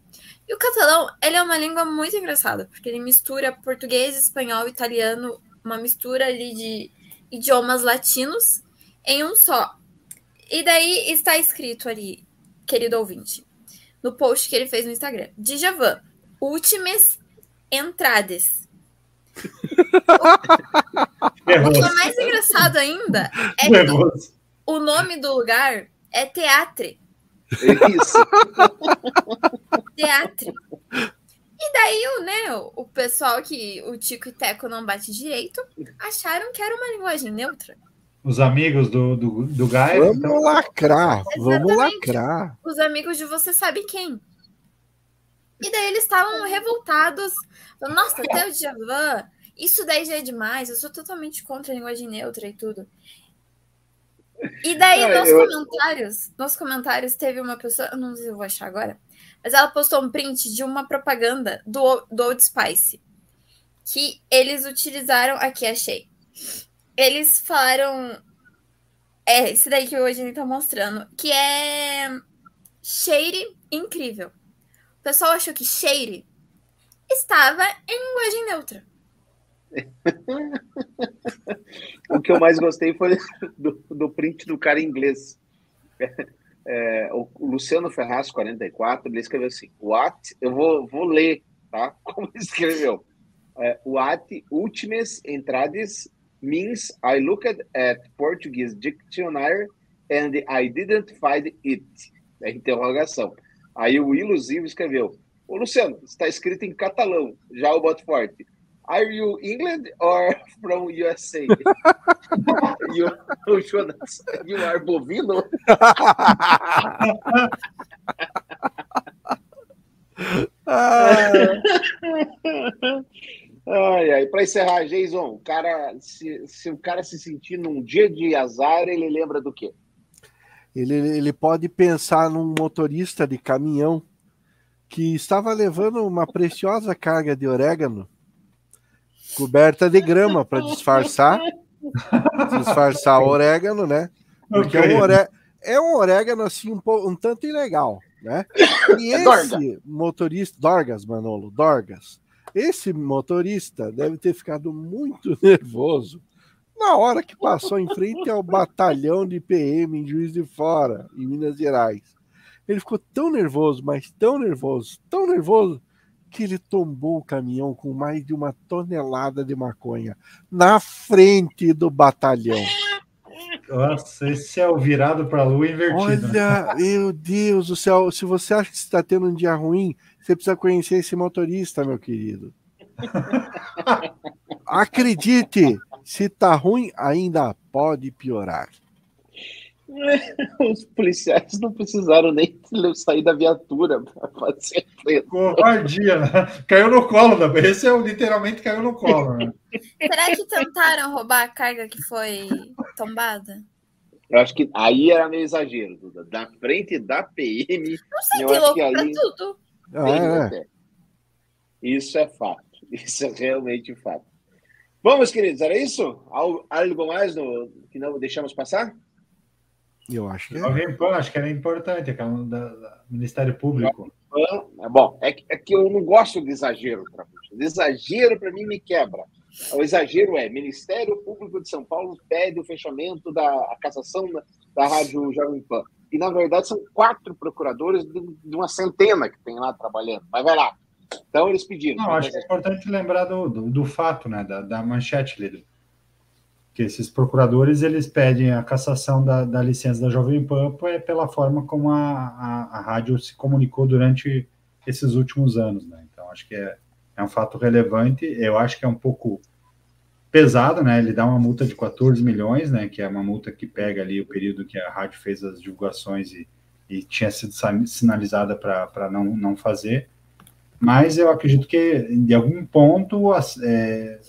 E o catalão, ele é uma língua muito engraçada, porque ele mistura português, espanhol, italiano, uma mistura ali de idiomas latinos em um só. E daí está escrito ali, querido ouvinte, no post que ele fez no Instagram: Djavan, últimas entradas. o que é mais engraçado ainda é que o nome do lugar é Teatre. Isso. Teatre. E daí, o, né, o pessoal que o Tico e Teco não bate direito acharam que era uma linguagem neutra. Os amigos do, do, do Gaia. Vamos então... lacrar, vamos lacrar. Os amigos de você sabe quem. E daí eles estavam revoltados. Nossa, até o Djavan, isso daí já é demais. Eu sou totalmente contra a linguagem neutra e tudo. E daí, nos eu... comentários, nos comentários, teve uma pessoa, eu não sei se eu vou achar agora, mas ela postou um print de uma propaganda do, do Old Spice. Que eles utilizaram. Aqui, achei. Eles falaram. É, esse daí que hoje ele tá mostrando. Que é. Shade incrível. O pessoal achou que Shade estava em linguagem neutra. o que eu mais gostei foi do, do print do cara em inglês é, o Luciano Ferraz, 44, ele escreveu assim: What? Eu vou, vou ler, tá? Como ele escreveu. É, What últimas entradas means I looked at Portuguese dictionary and I didn't find it. É interrogação. Aí o Ilusivo escreveu: Ô Luciano, está escrito em catalão, já o boto forte. Are you England or from USA? you, Jonas, you are bovino? ai, ai. Para encerrar, Jason, o cara, se, se o cara se sentir num dia de azar, ele lembra do quê? Ele, ele pode pensar num motorista de caminhão que estava levando uma preciosa carga de orégano coberta de grama para disfarçar disfarçar o orégano, né? Porque okay. é, um oré... é um orégano assim um, um tanto ilegal, né? E é esse motorista Dorgas, Manolo, Dorgas. Esse motorista deve ter ficado muito nervoso na hora que passou em frente ao batalhão de PM em Juiz de Fora, em Minas Gerais. Ele ficou tão nervoso, mas tão nervoso, tão nervoso, que ele tombou o caminhão com mais de uma tonelada de maconha na frente do batalhão. Nossa, esse é o virado para a lua invertido. Né? Olha, meu Deus do céu, se você acha que está tendo um dia ruim, você precisa conhecer esse motorista, meu querido. Acredite, se está ruim, ainda pode piorar. Os policiais não precisaram nem sair da viatura para fazer Covardia, né? Caiu no colo, né? Esse é literalmente caiu no colo, né? Será que tentaram roubar a carga que foi tombada? Eu acho que aí era meio exagero, Duda. Da frente da PM. Não sei, tem louco pra aí... tudo. Ah, é. Isso é fato. Isso é realmente fato. Vamos, queridos, era isso? Algo mais no... que não deixamos passar? Eu acho que é. Jovem Pan, acho que era importante, aquela do Ministério Público. É bom, é que, é que eu não gosto de exagero. O exagero, para mim, me quebra. O exagero é: Ministério Público de São Paulo pede o fechamento da cassação da, da Rádio Jovem Pan. E, na verdade, são quatro procuradores de, uma centena que tem lá trabalhando. Mas vai lá. Então, eles pediram. Não, acho que é importante lembrar do, do, do fato, né, da, da manchete, Lido que esses procuradores eles pedem a cassação da, da licença da Jovem Pan é pela forma como a, a, a, rádio se comunicou durante esses últimos anos, né? Então acho que é, é um fato relevante. Eu acho que é um pouco pesado, né? Ele dá uma multa de 14 milhões, né? Que é uma multa que pega ali o período que a rádio fez as divulgações e, e tinha sido sinalizada para não, não fazer. Mas eu acredito que, de algum ponto, é,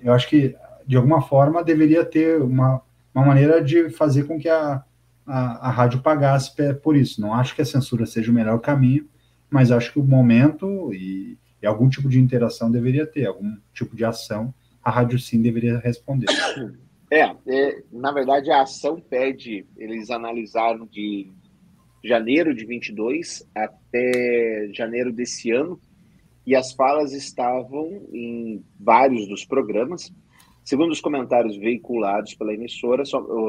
eu acho que, de alguma forma, deveria ter uma, uma maneira de fazer com que a, a, a rádio pagasse por isso. Não acho que a censura seja o melhor caminho, mas acho que o momento e, e algum tipo de interação deveria ter, algum tipo de ação, a rádio sim deveria responder. É, é, na verdade a ação pede, eles analisaram de janeiro de 22 até janeiro desse ano, e as falas estavam em vários dos programas. Segundo os comentários veiculados pela emissora,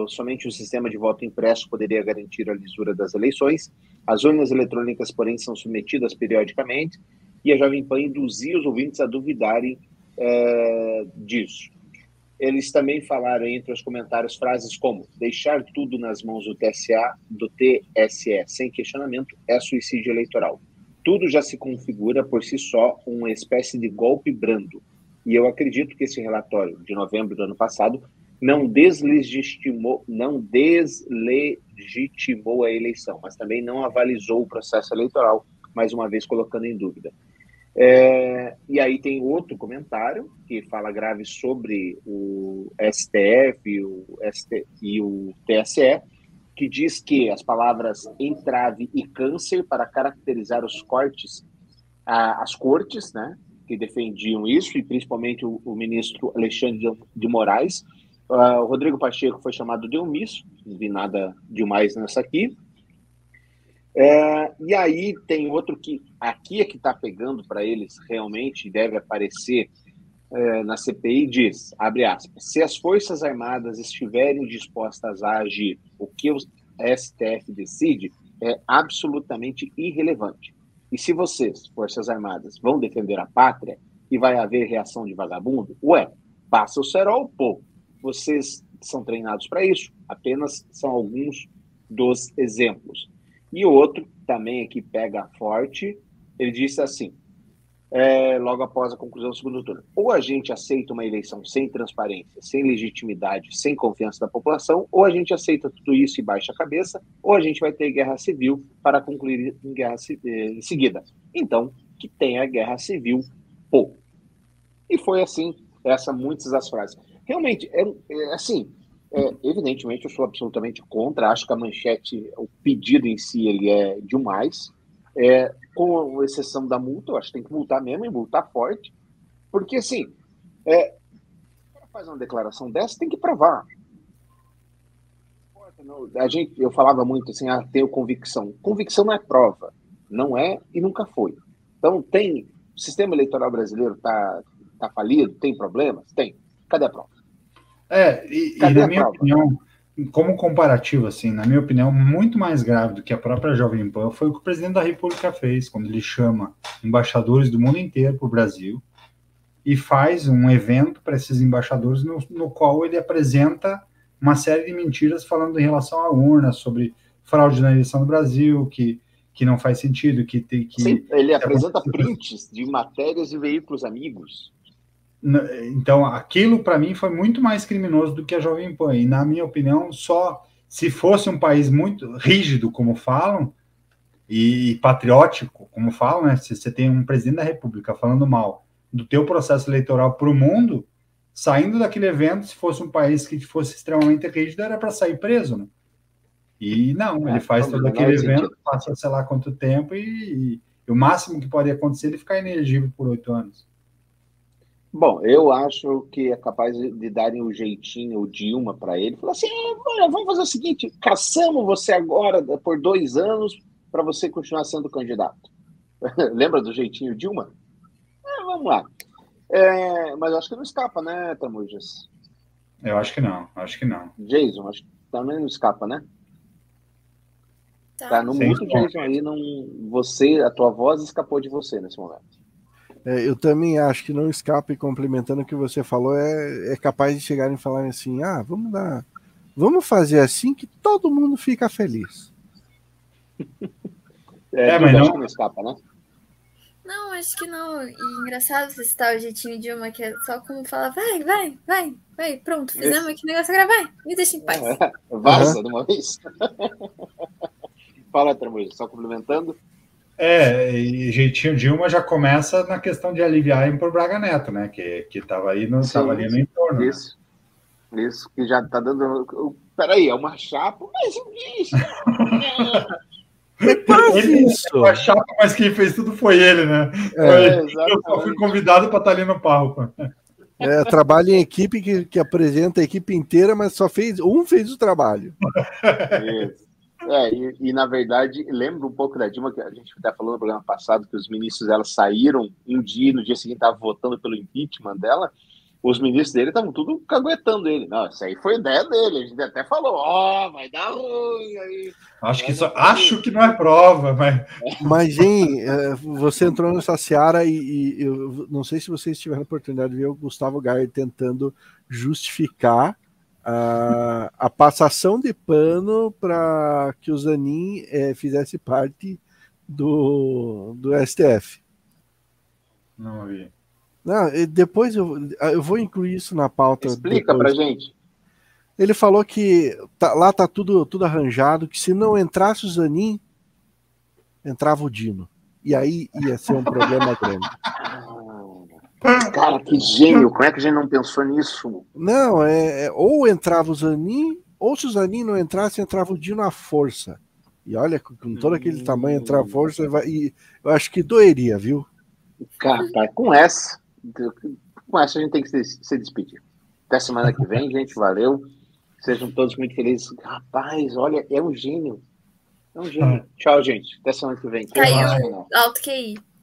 somente o sistema de voto impresso poderia garantir a lisura das eleições. As urnas eletrônicas, porém, são submetidas periodicamente e a Jovem Pan induzia os ouvintes a duvidarem é, disso. Eles também falaram entre os comentários frases como deixar tudo nas mãos do TSA, do TSE, sem questionamento, é suicídio eleitoral. Tudo já se configura por si só uma espécie de golpe brando. E eu acredito que esse relatório de novembro do ano passado não deslegitimou, não deslegitimou a eleição, mas também não avalizou o processo eleitoral, mais uma vez colocando em dúvida. É, e aí tem outro comentário que fala grave sobre o STF o ST, e o TSE, que diz que as palavras entrave e câncer para caracterizar os cortes, as cortes, né, que defendiam isso, e principalmente o, o ministro Alexandre de Moraes. Uh, Rodrigo Pacheco foi chamado de omisso, não vi nada demais nessa aqui. É, e aí tem outro que aqui é que está pegando para eles realmente deve aparecer é, na CPI diz, abre aspas, se as Forças Armadas estiverem dispostas a agir, o que o STF decide é absolutamente irrelevante. E se vocês, Forças Armadas, vão defender a pátria e vai haver reação de vagabundo, ué, passa o cerol, pô. Vocês são treinados para isso, apenas são alguns dos exemplos. E outro, também aqui pega forte, ele disse assim, é, logo após a conclusão do segundo turno. Ou a gente aceita uma eleição sem transparência, sem legitimidade, sem confiança da população, ou a gente aceita tudo isso e baixa a cabeça, ou a gente vai ter guerra civil para concluir em guerra eh, em seguida. Então, que tenha guerra civil, pô. E foi assim, essa muitas das frases. Realmente, é, é assim, é, evidentemente, eu sou absolutamente contra. Acho que a manchete, o pedido em si, ele é demais. É, com exceção da multa, eu acho que tem que multar mesmo e multar forte. Porque, assim, é, fazer uma declaração dessa, tem que provar. A gente, eu falava muito assim, ah, tenho convicção. Convicção não é prova. Não é e nunca foi. Então, tem. O sistema eleitoral brasileiro está tá falido? Tem problemas? Tem. Cadê a prova? É, e, e na minha prova? opinião, como comparativo, assim, na minha opinião, muito mais grave do que a própria Jovem Pan foi o que o presidente da República fez, quando ele chama embaixadores do mundo inteiro para o Brasil e faz um evento para esses embaixadores no, no, qual ele apresenta uma série de mentiras falando em relação à urna, sobre fraude na eleição do Brasil, que, que não faz sentido, que tem que... Sim, ele apresenta prints de matérias de veículos amigos então, aquilo para mim foi muito mais criminoso do que a Jovem Pan. E, na minha opinião, só se fosse um país muito rígido, como falam, e patriótico, como falam, né? Se você tem um presidente da República falando mal do teu processo eleitoral para o mundo, saindo daquele evento, se fosse um país que fosse extremamente rígido, era para sair preso, né? E não, ele é, faz todo aquele evento, passa sei lá quanto tempo e, e, e, o máximo que pode acontecer é ele ficar inelegível por oito anos. Bom, eu acho que é capaz de darem o jeitinho, o Dilma para ele. Falar assim: olha, vamos fazer o seguinte: caçamos você agora por dois anos para você continuar sendo candidato. Lembra do jeitinho Dilma? É, vamos lá. É, mas eu acho que não escapa, né, Tamujas? Eu acho que não, acho que não. Jason, acho que também não escapa, né? Tá, tá no mundo, Jason, aí não, você, a tua voz escapou de você nesse momento. É, eu também acho que não escapa e complementando o que você falou, é, é capaz de chegarem e falarem assim: ah, vamos dar. Vamos fazer assim que todo mundo fica feliz. É, é mas não... não escapa, né? Não, acho que não. E engraçado você citar o jeitinho de uma que é só como falar, vai, vai, vai, vai, pronto, fizemos aqui o negócio agora, vai, me deixa em paz. É, vaza uhum. de uma vez. Fala, Tramujo, só complementando. É, e jeitinho Dilma já começa na questão de aliviar para o Braga Neto, né? Que, que tava aí no, Sim, tava ali no entorno. Isso. Né? Isso, que já tá dando. Peraí, é uma chapa, mas isso. É quase isso. Uma chapa, mas quem fez tudo foi ele, né? É, eu só fui convidado para estar tá ali no palco. É, trabalha em equipe que, que apresenta a equipe inteira, mas só fez um fez o trabalho. Isso. É, e, e, na verdade, lembro um pouco da Dilma, que a gente até falou no programa passado que os ministros dela saíram um dia, no dia seguinte estavam votando pelo impeachment dela, os ministros dele estavam tudo caguetando ele. Não, isso aí foi ideia dele. A gente até falou, ó, oh, vai dar ruim aí. Acho que, só, acho que não é prova, mas. Mas, hein, é, você entrou nessa seara e, e, eu não sei se vocês tiveram a oportunidade de ver o Gustavo Gaia tentando justificar a, a passação de pano para que o Zanin é, fizesse parte do, do STF. Não vi. Não, depois eu, eu vou incluir isso na pauta. Explica para gente. Ele falou que tá, lá tá tudo, tudo arranjado, que se não entrasse o Zanin, entrava o Dino. E aí ia ser um problema grande. Cara, que gênio! Como é que a gente não pensou nisso? Não, é, é ou entrava o Zanin, ou se o Zanin não entrasse, entrava o Dino à força. E olha, com todo aquele hum. tamanho, entrar à força, vai, e eu acho que doeria, viu? Cara, tá, com essa, com essa a gente tem que se, se despedir. Até semana que vem, gente, valeu. Sejam todos muito felizes. Rapaz, olha, é um gênio. É um gênio. Tchau, gente. Até semana que vem. Caiu alto QI.